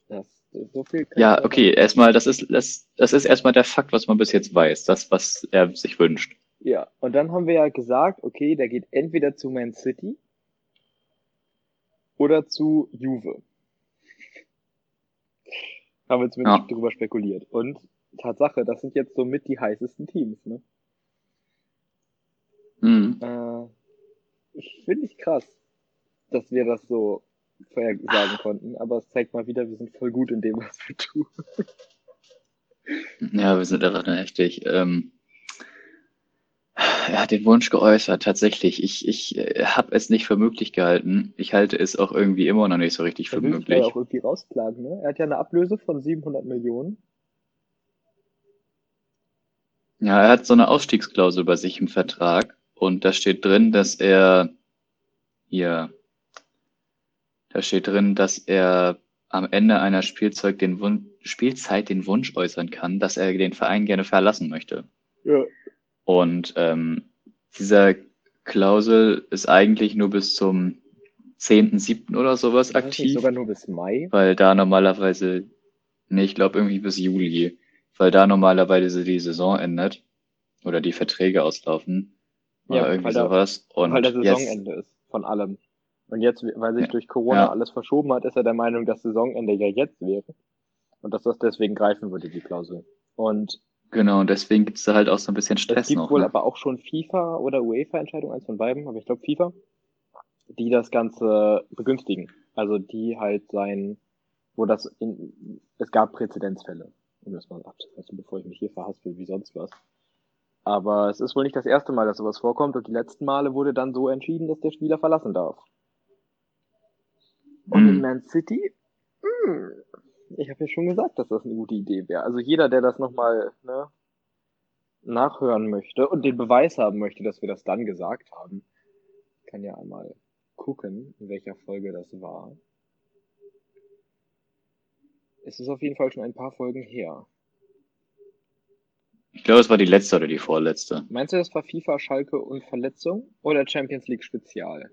Das, so viel Ja, okay, erstmal, das ist, das, das ist erstmal der Fakt, was man bis jetzt weiß, das, was er sich wünscht. Ja, und dann haben wir ja gesagt, okay, der geht entweder zu Man City oder zu Juve. (laughs) Haben wir zumindest Ja. drüber spekuliert. Und Tatsache, das sind jetzt somit die heißesten Teams, ne? Mhm. Äh, ich finde ich krass, dass wir das so vorhersagen konnten, aber es zeigt mal wieder, wir sind voll gut in dem, was wir tun. Ja, wir sind einfach richtig. Ähm, er hat den Wunsch geäußert, tatsächlich. Ich, ich äh, habe es nicht für möglich gehalten. Ich halte es auch irgendwie immer noch nicht so richtig für Er will möglich. auch irgendwie rausklagen, ne? Er hat ja eine Ablöse von 700 Millionen. Ja, er hat so eine Ausstiegsklausel bei sich im Vertrag und da steht drin, dass er hier, da steht drin, dass er am Ende einer Spielzeug den Wun Spielzeit den Wunsch äußern kann, dass er den Verein gerne verlassen möchte. Ja. Und ähm, dieser Klausel ist eigentlich nur bis zum 10.7. oder sowas aktiv, sogar nur bis Mai? weil da normalerweise, nee, ich glaube irgendwie bis Juli, weil da normalerweise die Saison endet oder die Verträge auslaufen oder Ja, irgendwie weil da- sowas. Und weil der jetzt, Saisonende ist, von allem. Und jetzt, weil sich durch Corona Ja. alles verschoben hat, ist er der Meinung, dass Saisonende ja jetzt wäre. Und dass das deswegen greifen würde, die Klausel. Und genau, und deswegen gibt's da halt auch so ein bisschen es Stress gibt noch. wohl Ne? aber auch schon FIFA oder UEFA-Entscheidungen, eins von beiden, aber ich glaube FIFA, die das Ganze begünstigen. Also die halt sein, wo das in, es gab Präzedenzfälle, um das mal abzufassen, bevor ich mich hier verhaspel wie sonst was. Aber es ist wohl nicht das erste Mal, dass sowas vorkommt und die letzten Male wurde dann so entschieden, dass der Spieler verlassen darf. Und in Mhm. Man City, hm, ich habe ja schon gesagt, dass das eine gute Idee wäre. Also jeder, der das nochmal ne, nachhören möchte und den Beweis haben möchte, dass wir das dann gesagt haben, kann ja einmal gucken, in welcher Folge das war. Es ist auf jeden Fall schon ein paar Folgen her. Ich glaube, es war die letzte oder die vorletzte. Meinst du, das war FIFA, Schalke und Verletzung oder Champions League Spezial?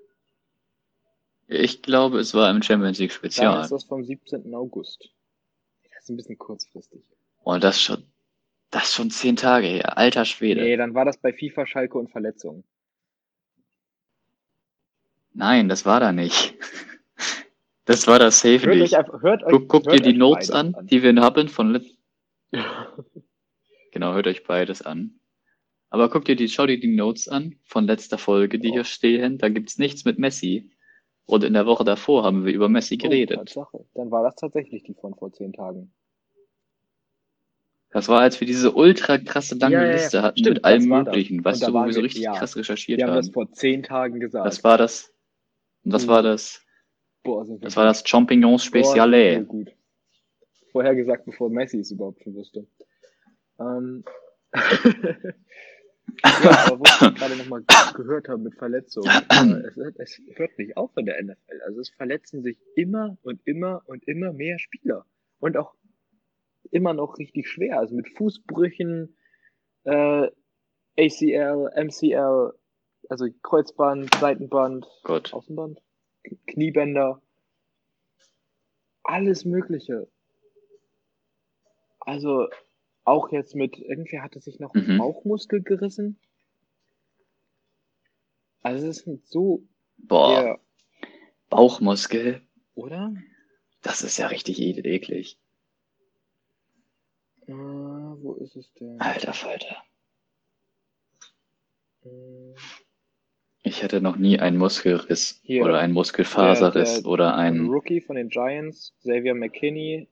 Ich glaube, es war im Champions League Dann Spezial. ist das vom 17. August. Das ist ein bisschen kurzfristig. Und das schon, das ist schon zehn Tage her. Alter Schwede. Nee, dann war das bei FIFA, Schalke und Verletzung. Nein, das war da nicht. (laughs) Das war das safe Hört euch nicht. einfach, hört euch, Guck, guck hört dir die euch Notes beides an, die wir haben von Let Genau, hört euch beides an. Aber guck dir die, schau dir die Notes an von letzter Folge, die Oh. hier stehen. Da gibt's nichts mit Messi. Und in der Woche davor haben wir über Messi Oh, geredet. Tatsache. Dann war das tatsächlich die von vor zehn Tagen. Das war, als wir diese ultra krasse lange Ja, ja, ja. Liste hatten Stimmt, mit allem das das. Möglichen, da du, wo wir so richtig krass recherchiert Wir haben das haben. vor zehn Tagen gesagt. Was war das? Und was Mhm. war das? Boah, sind wir Das war das Champignons Boah, Speziale. gut. Vorher gesagt, bevor Messi es überhaupt schon wusste. Ähm. (laughs) ja, aber wo ich gerade nochmal gehört habe mit Verletzungen, äh, es, hört- es hört nicht auf in der NFL. Also es verletzen sich immer und immer und immer mehr Spieler. Und auch immer noch richtig schwer. Also mit Fußbrüchen, äh, ACL, MCL, also Kreuzband, Seitenband, Gott. Außenband, Kniebänder, alles Mögliche. Also auch jetzt mit, irgendwer hatte sich noch einen Mhm. Bauchmuskel gerissen. Also es ist so, Boah, der, Bauchmuskel. oder? Das ist ja richtig eklig. Äh, wo ist es denn? Alter Falter. Äh, Ich hatte noch nie einen Muskelriss Hier. oder einen Muskelfaserriss Der- der- oder ein ein. Rookie von den Giants, Xavier McKinney,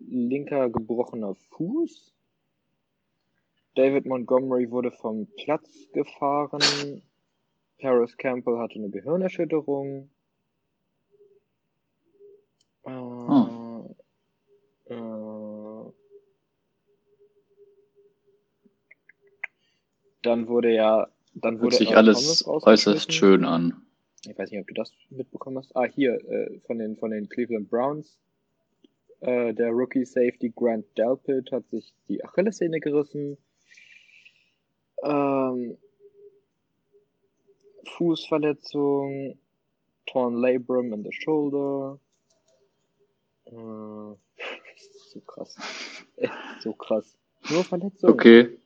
linker gebrochener Fuß. David Montgomery wurde vom Platz gefahren. Paris Campbell hatte eine Gehirnerschütterung. Äh, Oh. äh, dann wurde ja, dann Hört wurde sich alles äußerst schön an. Ich weiß nicht, ob du das mitbekommen hast. Ah, hier, äh, von den, von den Cleveland Browns. Äh, der Rookie Safety Grant Delpit hat sich die Achillessehne gerissen. Ähm, Fußverletzung. Torn labrum in the shoulder. Äh, (laughs) so krass. Echt so krass. Nur Verletzungen. Okay.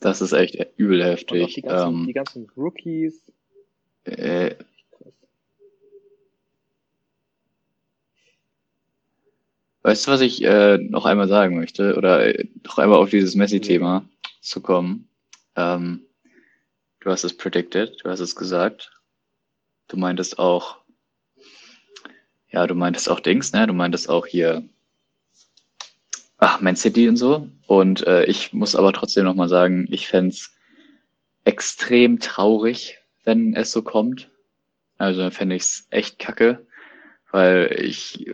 Das ist echt übel heftig. die ganzen, Ähm, die ganzen Rookies. äh, weißt du, was ich äh, noch einmal sagen möchte? Oder äh, noch einmal auf dieses Messi-Thema zu kommen. Ähm, du hast es predicted, du hast es gesagt. Du meintest auch, ja, du meintest auch Dings, ne? Du meintest auch hier, ach, Man City und so. Und äh, ich muss aber trotzdem noch mal sagen, ich fänd's extrem traurig, wenn es so kommt. Also fände ich's echt kacke, weil ich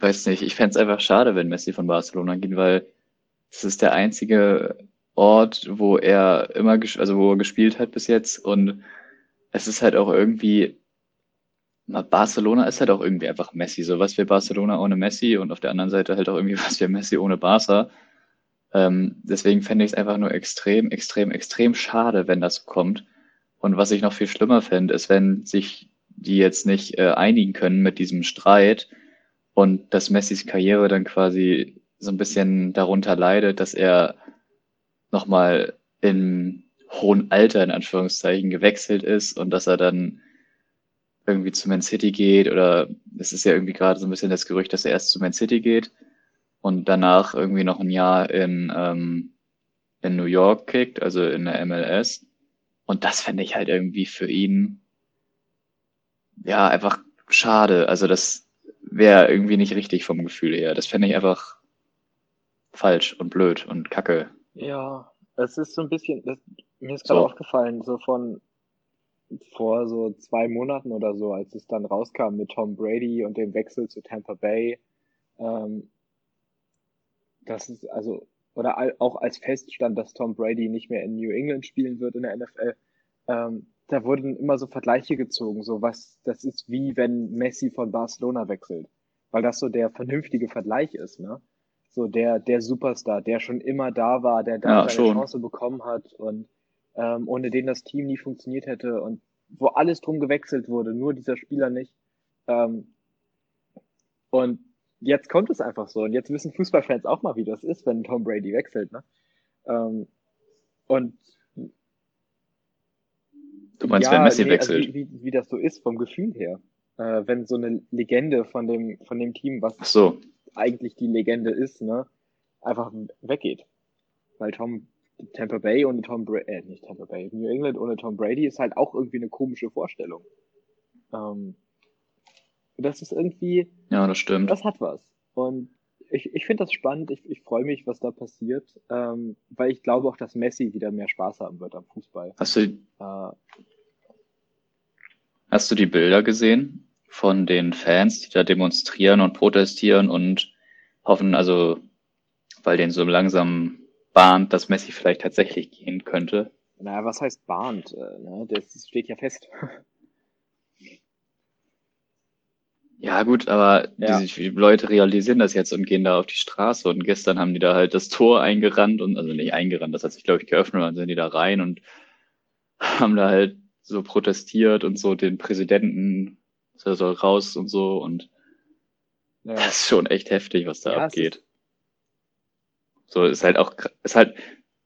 weiß nicht, ich fänd's einfach schade, wenn Messi von Barcelona geht, weil es ist der einzige Ort, wo er immer, also wo er gespielt hat bis jetzt und es ist halt auch irgendwie, na, Barcelona ist halt auch irgendwie einfach Messi, so was wäre Barcelona ohne Messi und auf der anderen Seite halt auch irgendwie (laughs) was wäre Messi ohne Barca. Ähm, deswegen fände ich es einfach nur extrem, extrem, extrem schade, wenn das kommt. Und was ich noch viel schlimmer fände, ist, wenn sich die jetzt nicht äh, einigen können mit diesem Streit und dass Messis Karriere dann quasi so ein bisschen darunter leidet, dass er nochmal im hohen Alter in Anführungszeichen gewechselt ist und dass er dann irgendwie zu Man City geht oder es ist ja irgendwie gerade so ein bisschen das Gerücht, dass er erst zu Man City geht und danach irgendwie noch ein Jahr in, ähm, in New York kickt, also in der MLS. Und das fände ich halt irgendwie für ihn ja einfach schade. Also das wäre irgendwie nicht richtig vom Gefühl her. Das fände ich einfach falsch und blöd und kacke. Ja, es ist so ein bisschen, das, mir ist gerade So. aufgefallen, so von vor so zwei Monaten oder so, als es dann rauskam mit Tom Brady und dem Wechsel zu Tampa Bay, ähm, das ist also, oder al- auch als feststand, dass Tom Brady nicht mehr in New England spielen wird in der NFL, ähm, da wurden immer so Vergleiche gezogen, so was, das ist wie wenn Messi von Barcelona wechselt, weil das so der vernünftige Vergleich ist, ne? So der, der Superstar, der schon immer da war, der da Ja, seine schon. Chance bekommen hat und ähm, ohne den das Team nie funktioniert hätte und wo alles drum gewechselt wurde, nur dieser Spieler nicht. Ähm, und jetzt kommt es einfach so und jetzt wissen Fußballfans auch mal, wie das ist, wenn Tom Brady wechselt, ne? Ähm, und Du meinst, ja, wenn Messi nee, also wechselt? wie, wie, wie das so ist vom Gefühl her. Äh, wenn so eine Legende von dem, von dem Team, was so. eigentlich die Legende ist, ne, einfach weggeht. Weil Tom Tampa Bay ohne Tom Brady, äh, nicht Tampa Bay, New England ohne Tom Brady ist halt auch irgendwie eine komische Vorstellung. Ähm, das ist irgendwie. Ja, das stimmt. Das hat was. Und ich, ich finde das spannend. Ich, ich freue mich, was da passiert, ähm, weil ich glaube auch, dass Messi wieder mehr Spaß haben wird am Fußball. Hast du, äh, hast du die Bilder gesehen von den Fans, die da demonstrieren und protestieren und hoffen, also weil denen so langsam bahnt, dass Messi vielleicht tatsächlich gehen könnte? Naja, was heißt bahnt? Äh, ne? Das steht ja fest. Ja, gut, aber ja. Die, die, Leute realisieren das jetzt und gehen da auf die Straße. Und gestern haben die da halt das Tor eingerannt und, also nicht eingerannt, das hat sich, glaube ich, geöffnet, und dann sind die da rein und haben da halt so protestiert und so den Präsidenten, der soll raus und so und ja. das ist schon echt heftig, was da ja, abgeht. So, ist halt auch, ist halt,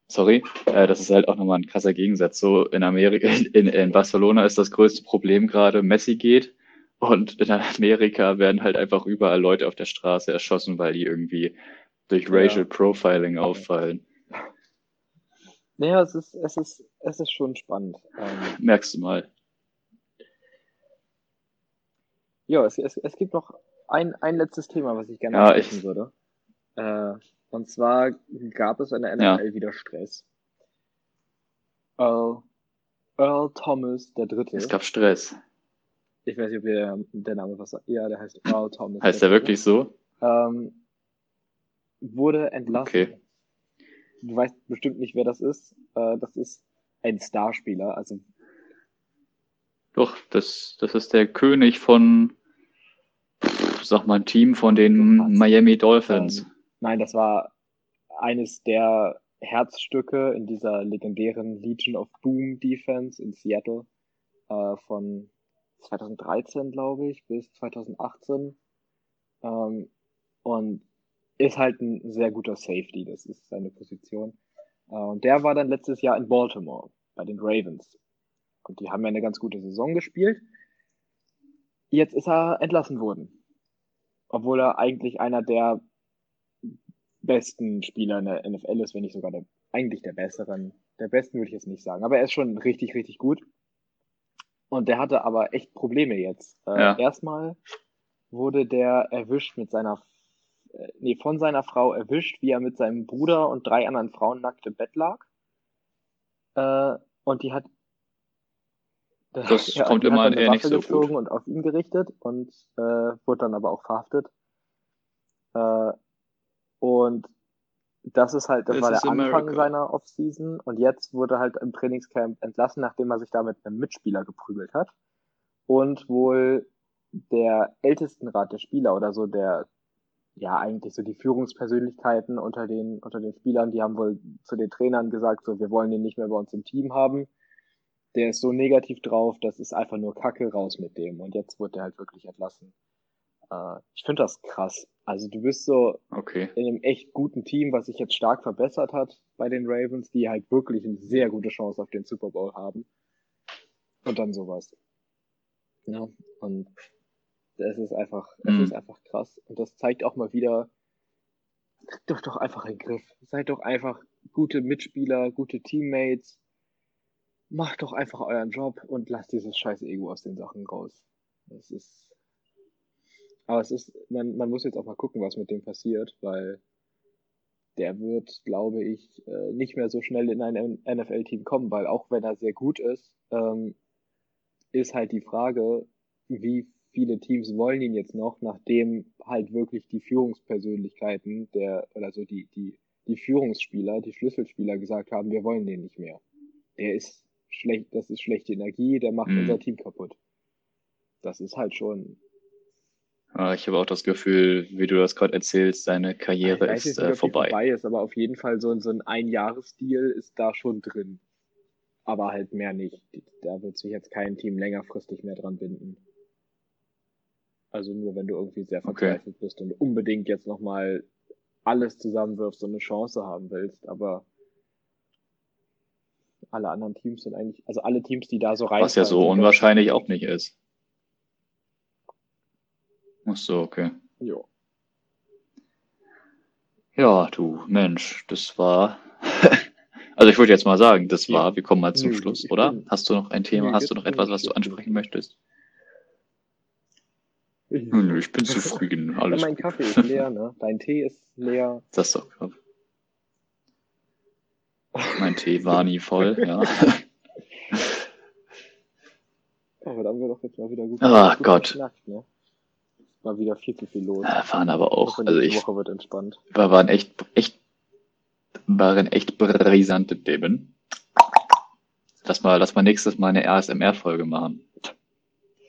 sorry, äh, das ist halt auch nochmal ein krasser Gegensatz. So in Amerika, in, in Barcelona ist das größte Problem gerade, Messi geht und in Amerika werden halt einfach überall Leute auf der Straße erschossen, weil die irgendwie durch Racial ja. Profiling auffallen. Naja, es ist, es ist, es ist schon spannend. Ähm, Merkst du mal. Ja, es, es, es gibt noch ein, ein letztes Thema, was ich gerne ja, ich... würde. Äh, und zwar gab es in der NFL ja. wieder Stress. Earl, Earl Thomas der Dritte. Es gab Stress ich weiß nicht, ob der, der Name was sagt. Ja, der heißt Earl Thomas. Heißt der wirklich so? Ähm, wurde entlassen. Okay. Du weißt bestimmt nicht, wer das ist. Äh, das ist ein Starspieler. Also Doch, das, das ist der König von, sag mal, ein Team von den Miami Dolphins. Ähm, nein, das war eines der Herzstücke in dieser legendären Legion of Boom Defense in Seattle äh, von 2013, glaube ich, bis 2018. Ähm, und ist halt ein sehr guter Safety, das ist seine Position. Äh, und der war dann letztes Jahr in Baltimore bei den Ravens. Und die haben ja eine ganz gute Saison gespielt. Jetzt ist er entlassen worden. Obwohl er eigentlich einer der besten Spieler in der NFL ist, wenn nicht sogar der, eigentlich der besseren. Der besten würde ich jetzt nicht sagen, aber er ist schon richtig, richtig gut. Und der hatte aber echt Probleme jetzt. Äh, ja. Erstmal wurde der erwischt mit seiner, äh, nee, von seiner Frau erwischt, wie er mit seinem Bruder und drei anderen Frauen nackt im Bett lag. Äh, und die hat, (laughs) das ja, kommt immer eher nicht so gut. und auf ihn gerichtet und äh, wurde dann aber auch verhaftet. Äh, und das ist halt, das This war der Anfang America. seiner Offseason und jetzt wurde halt im Trainingscamp entlassen, nachdem er sich da mit einem Mitspieler geprügelt hat. Und wohl der Ältestenrat der Spieler oder so, der, ja, eigentlich so die Führungspersönlichkeiten unter den, unter den Spielern, die haben wohl zu den Trainern gesagt, so, wir wollen den nicht mehr bei uns im Team haben. Der ist so negativ drauf, das ist einfach nur Kacke raus mit dem. Und jetzt wurde er halt wirklich entlassen. Äh, ich finde das krass. Also du bist so okay. in einem echt guten Team, was sich jetzt stark verbessert hat bei den Ravens, die halt wirklich eine sehr gute Chance auf den Super Bowl haben. Und dann sowas. Ja, und es ist einfach, es mhm. ist einfach krass. Und das zeigt auch mal wieder, kriegt doch doch einfach einen Griff. Seid doch einfach gute Mitspieler, gute Teammates. Macht doch einfach euren Job und lasst dieses scheiß Ego aus den Sachen raus. Das ist, aber es ist, man, man muss jetzt auch mal gucken, was mit dem passiert, weil der wird, glaube ich, äh, nicht mehr so schnell in ein NFL-Team kommen, weil auch wenn er sehr gut ist, ähm, ist halt die Frage, wie viele Teams wollen ihn jetzt noch, nachdem halt wirklich die Führungspersönlichkeiten der, oder so die, die, die Führungsspieler, die Schlüsselspieler gesagt haben, wir wollen den nicht mehr. Der ist schlecht, das ist schlechte Energie, der macht mhm. unser Team kaputt. Das ist halt schon ich habe auch das Gefühl, wie du das gerade erzählst, seine Karriere ist nicht, äh, vorbei. vorbei ist, aber auf jeden Fall so, so ein Einjahresdeal ist da schon drin. Aber halt mehr nicht. Da wird sich jetzt kein Team längerfristig mehr dran binden. Also nur wenn du irgendwie sehr verzweifelt okay. bist und unbedingt jetzt nochmal alles zusammenwirfst und eine Chance haben willst, aber alle anderen Teams sind eigentlich, also alle Teams, die da so rein. Was ja so unwahrscheinlich auch nicht ist. Ach so, okay. Jo. Ja, du Mensch, das war. (laughs) Also ich würde jetzt mal sagen, das Ja. war, wir kommen mal zum Nö, Schluss, oder? bin- Hast du noch ein Thema? Hast du noch etwas, was du ansprechen möchtest? Ich, Nö, ich bin zufrieden. (laughs) ja, Alles mein gut. Kaffee ist leer, ne? (laughs) Dein Tee ist leer. Das ist doch krass. Mein Tee war nie voll, ja. Aber da haben wir doch jetzt mal wieder gut, Ah, Gott. geschnackt, ne? War wieder viel zu viel los. Ja, waren aber auch, also ich Woche wird entspannt. war, waren echt, echt, waren echt brisante Themen. Lass mal, lass mal nächstes Mal eine ASMR-Folge machen.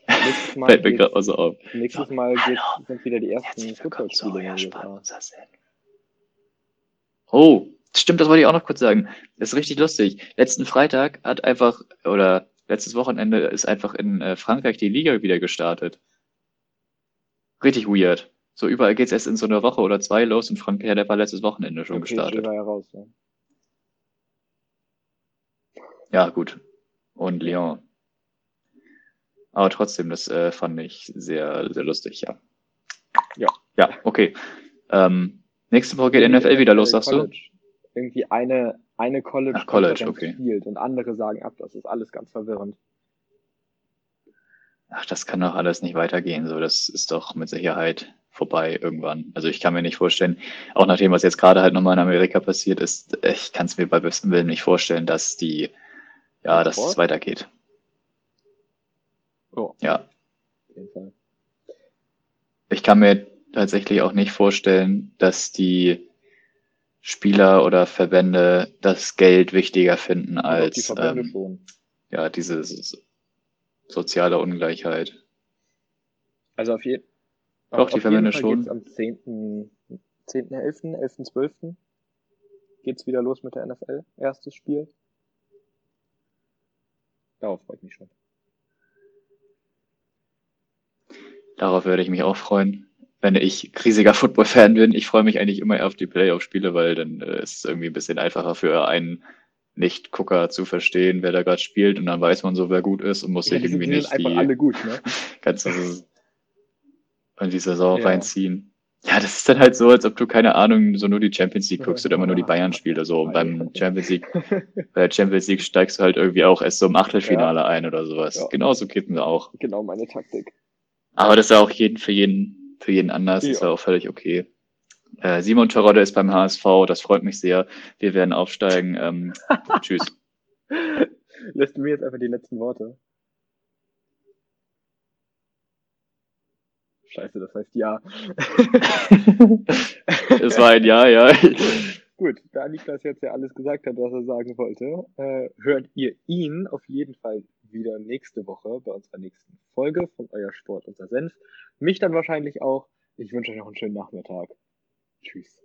Nächstes (laughs) Mal, Fällt mir gerade so auf. nächstes Mal Hallo. sind wieder die ersten Footballspiele. Spartenser Oh, stimmt, das wollte ich auch noch kurz sagen. Das ist richtig lustig. Letzten Freitag hat einfach, oder letztes Wochenende ist einfach in äh, Frankreich die Liga wieder gestartet. Richtig weird. So überall geht's erst in so einer Woche oder zwei los und Frankreich hat war letztes Wochenende schon Der PSG gestartet. ja raus, ne? Ja, gut. Und Lyon. Aber trotzdem, das äh, fand ich sehr, sehr lustig, ja. Ja. Ja, okay. Ähm, nächste Woche geht NFL wieder los, äh, sagst du? Irgendwie eine, eine College, Ach, College, okay. spielt und andere sagen ab. Das ist alles ganz verwirrend. Ach, das kann doch alles nicht weitergehen. So, das ist doch mit Sicherheit vorbei irgendwann. Also ich kann mir nicht vorstellen, auch nachdem, was jetzt gerade halt nochmal in Amerika passiert ist, ich kann es mir bei bestem Willen nicht vorstellen, dass die, ja, dass es weitergeht. Oh, Ja. auf jeden Fall. Ich kann mir tatsächlich auch nicht vorstellen, dass die Spieler oder Verbände das Geld wichtiger finden als ähm, ja diese so- soziale Ungleichheit. Also auf, je Doch, auf die auf Verbände jeden Fall schon. geht's am 10., 10.11., 11.12. geht's wieder los mit der NFL. Erstes Spiel. Darauf freue ich mich schon. Darauf würde ich mich auch freuen. Wenn ich riesiger Football-Fan bin, ich freue mich eigentlich immer eher auf die Playoff-Spiele, weil dann äh, ist es irgendwie ein bisschen einfacher für einen Nicht-Gucker zu verstehen, wer da gerade spielt und dann weiß man so, wer gut ist und muss Ja, sich irgendwie nicht einfach die alle gut, ne? (laughs) ganze in die Saison Ja. reinziehen. Ja, das ist dann halt so, als ob du, keine Ahnung, so nur die Champions League guckst oder immer nur die Bayern-Spiele. So Und beim Champions League, (laughs) bei der Champions League steigst du halt irgendwie auch erst so im Achtelfinale ein oder sowas. Ja. Genauso geht mir auch. genau meine Taktik. Aber das ist ja auch jeden, für jeden, für jeden anders, ist Ja. ja auch völlig okay. Äh, Simon Terodde ist beim HSV, das freut mich sehr. Wir werden aufsteigen. Ähm, (laughs) tschüss. Lässt du mir jetzt einfach die letzten Worte? Scheiße, das heißt ja. (laughs) Es war ein Jahr, ja. (laughs) Gut, da Niklas jetzt ja alles gesagt hat, was er sagen wollte, äh, hört ihr ihn auf jeden Fall wieder nächste Woche bei unserer nächsten Folge von Euer Sport, unser Senf. Mich dann wahrscheinlich auch. Ich wünsche euch noch einen schönen Nachmittag. Tschüss.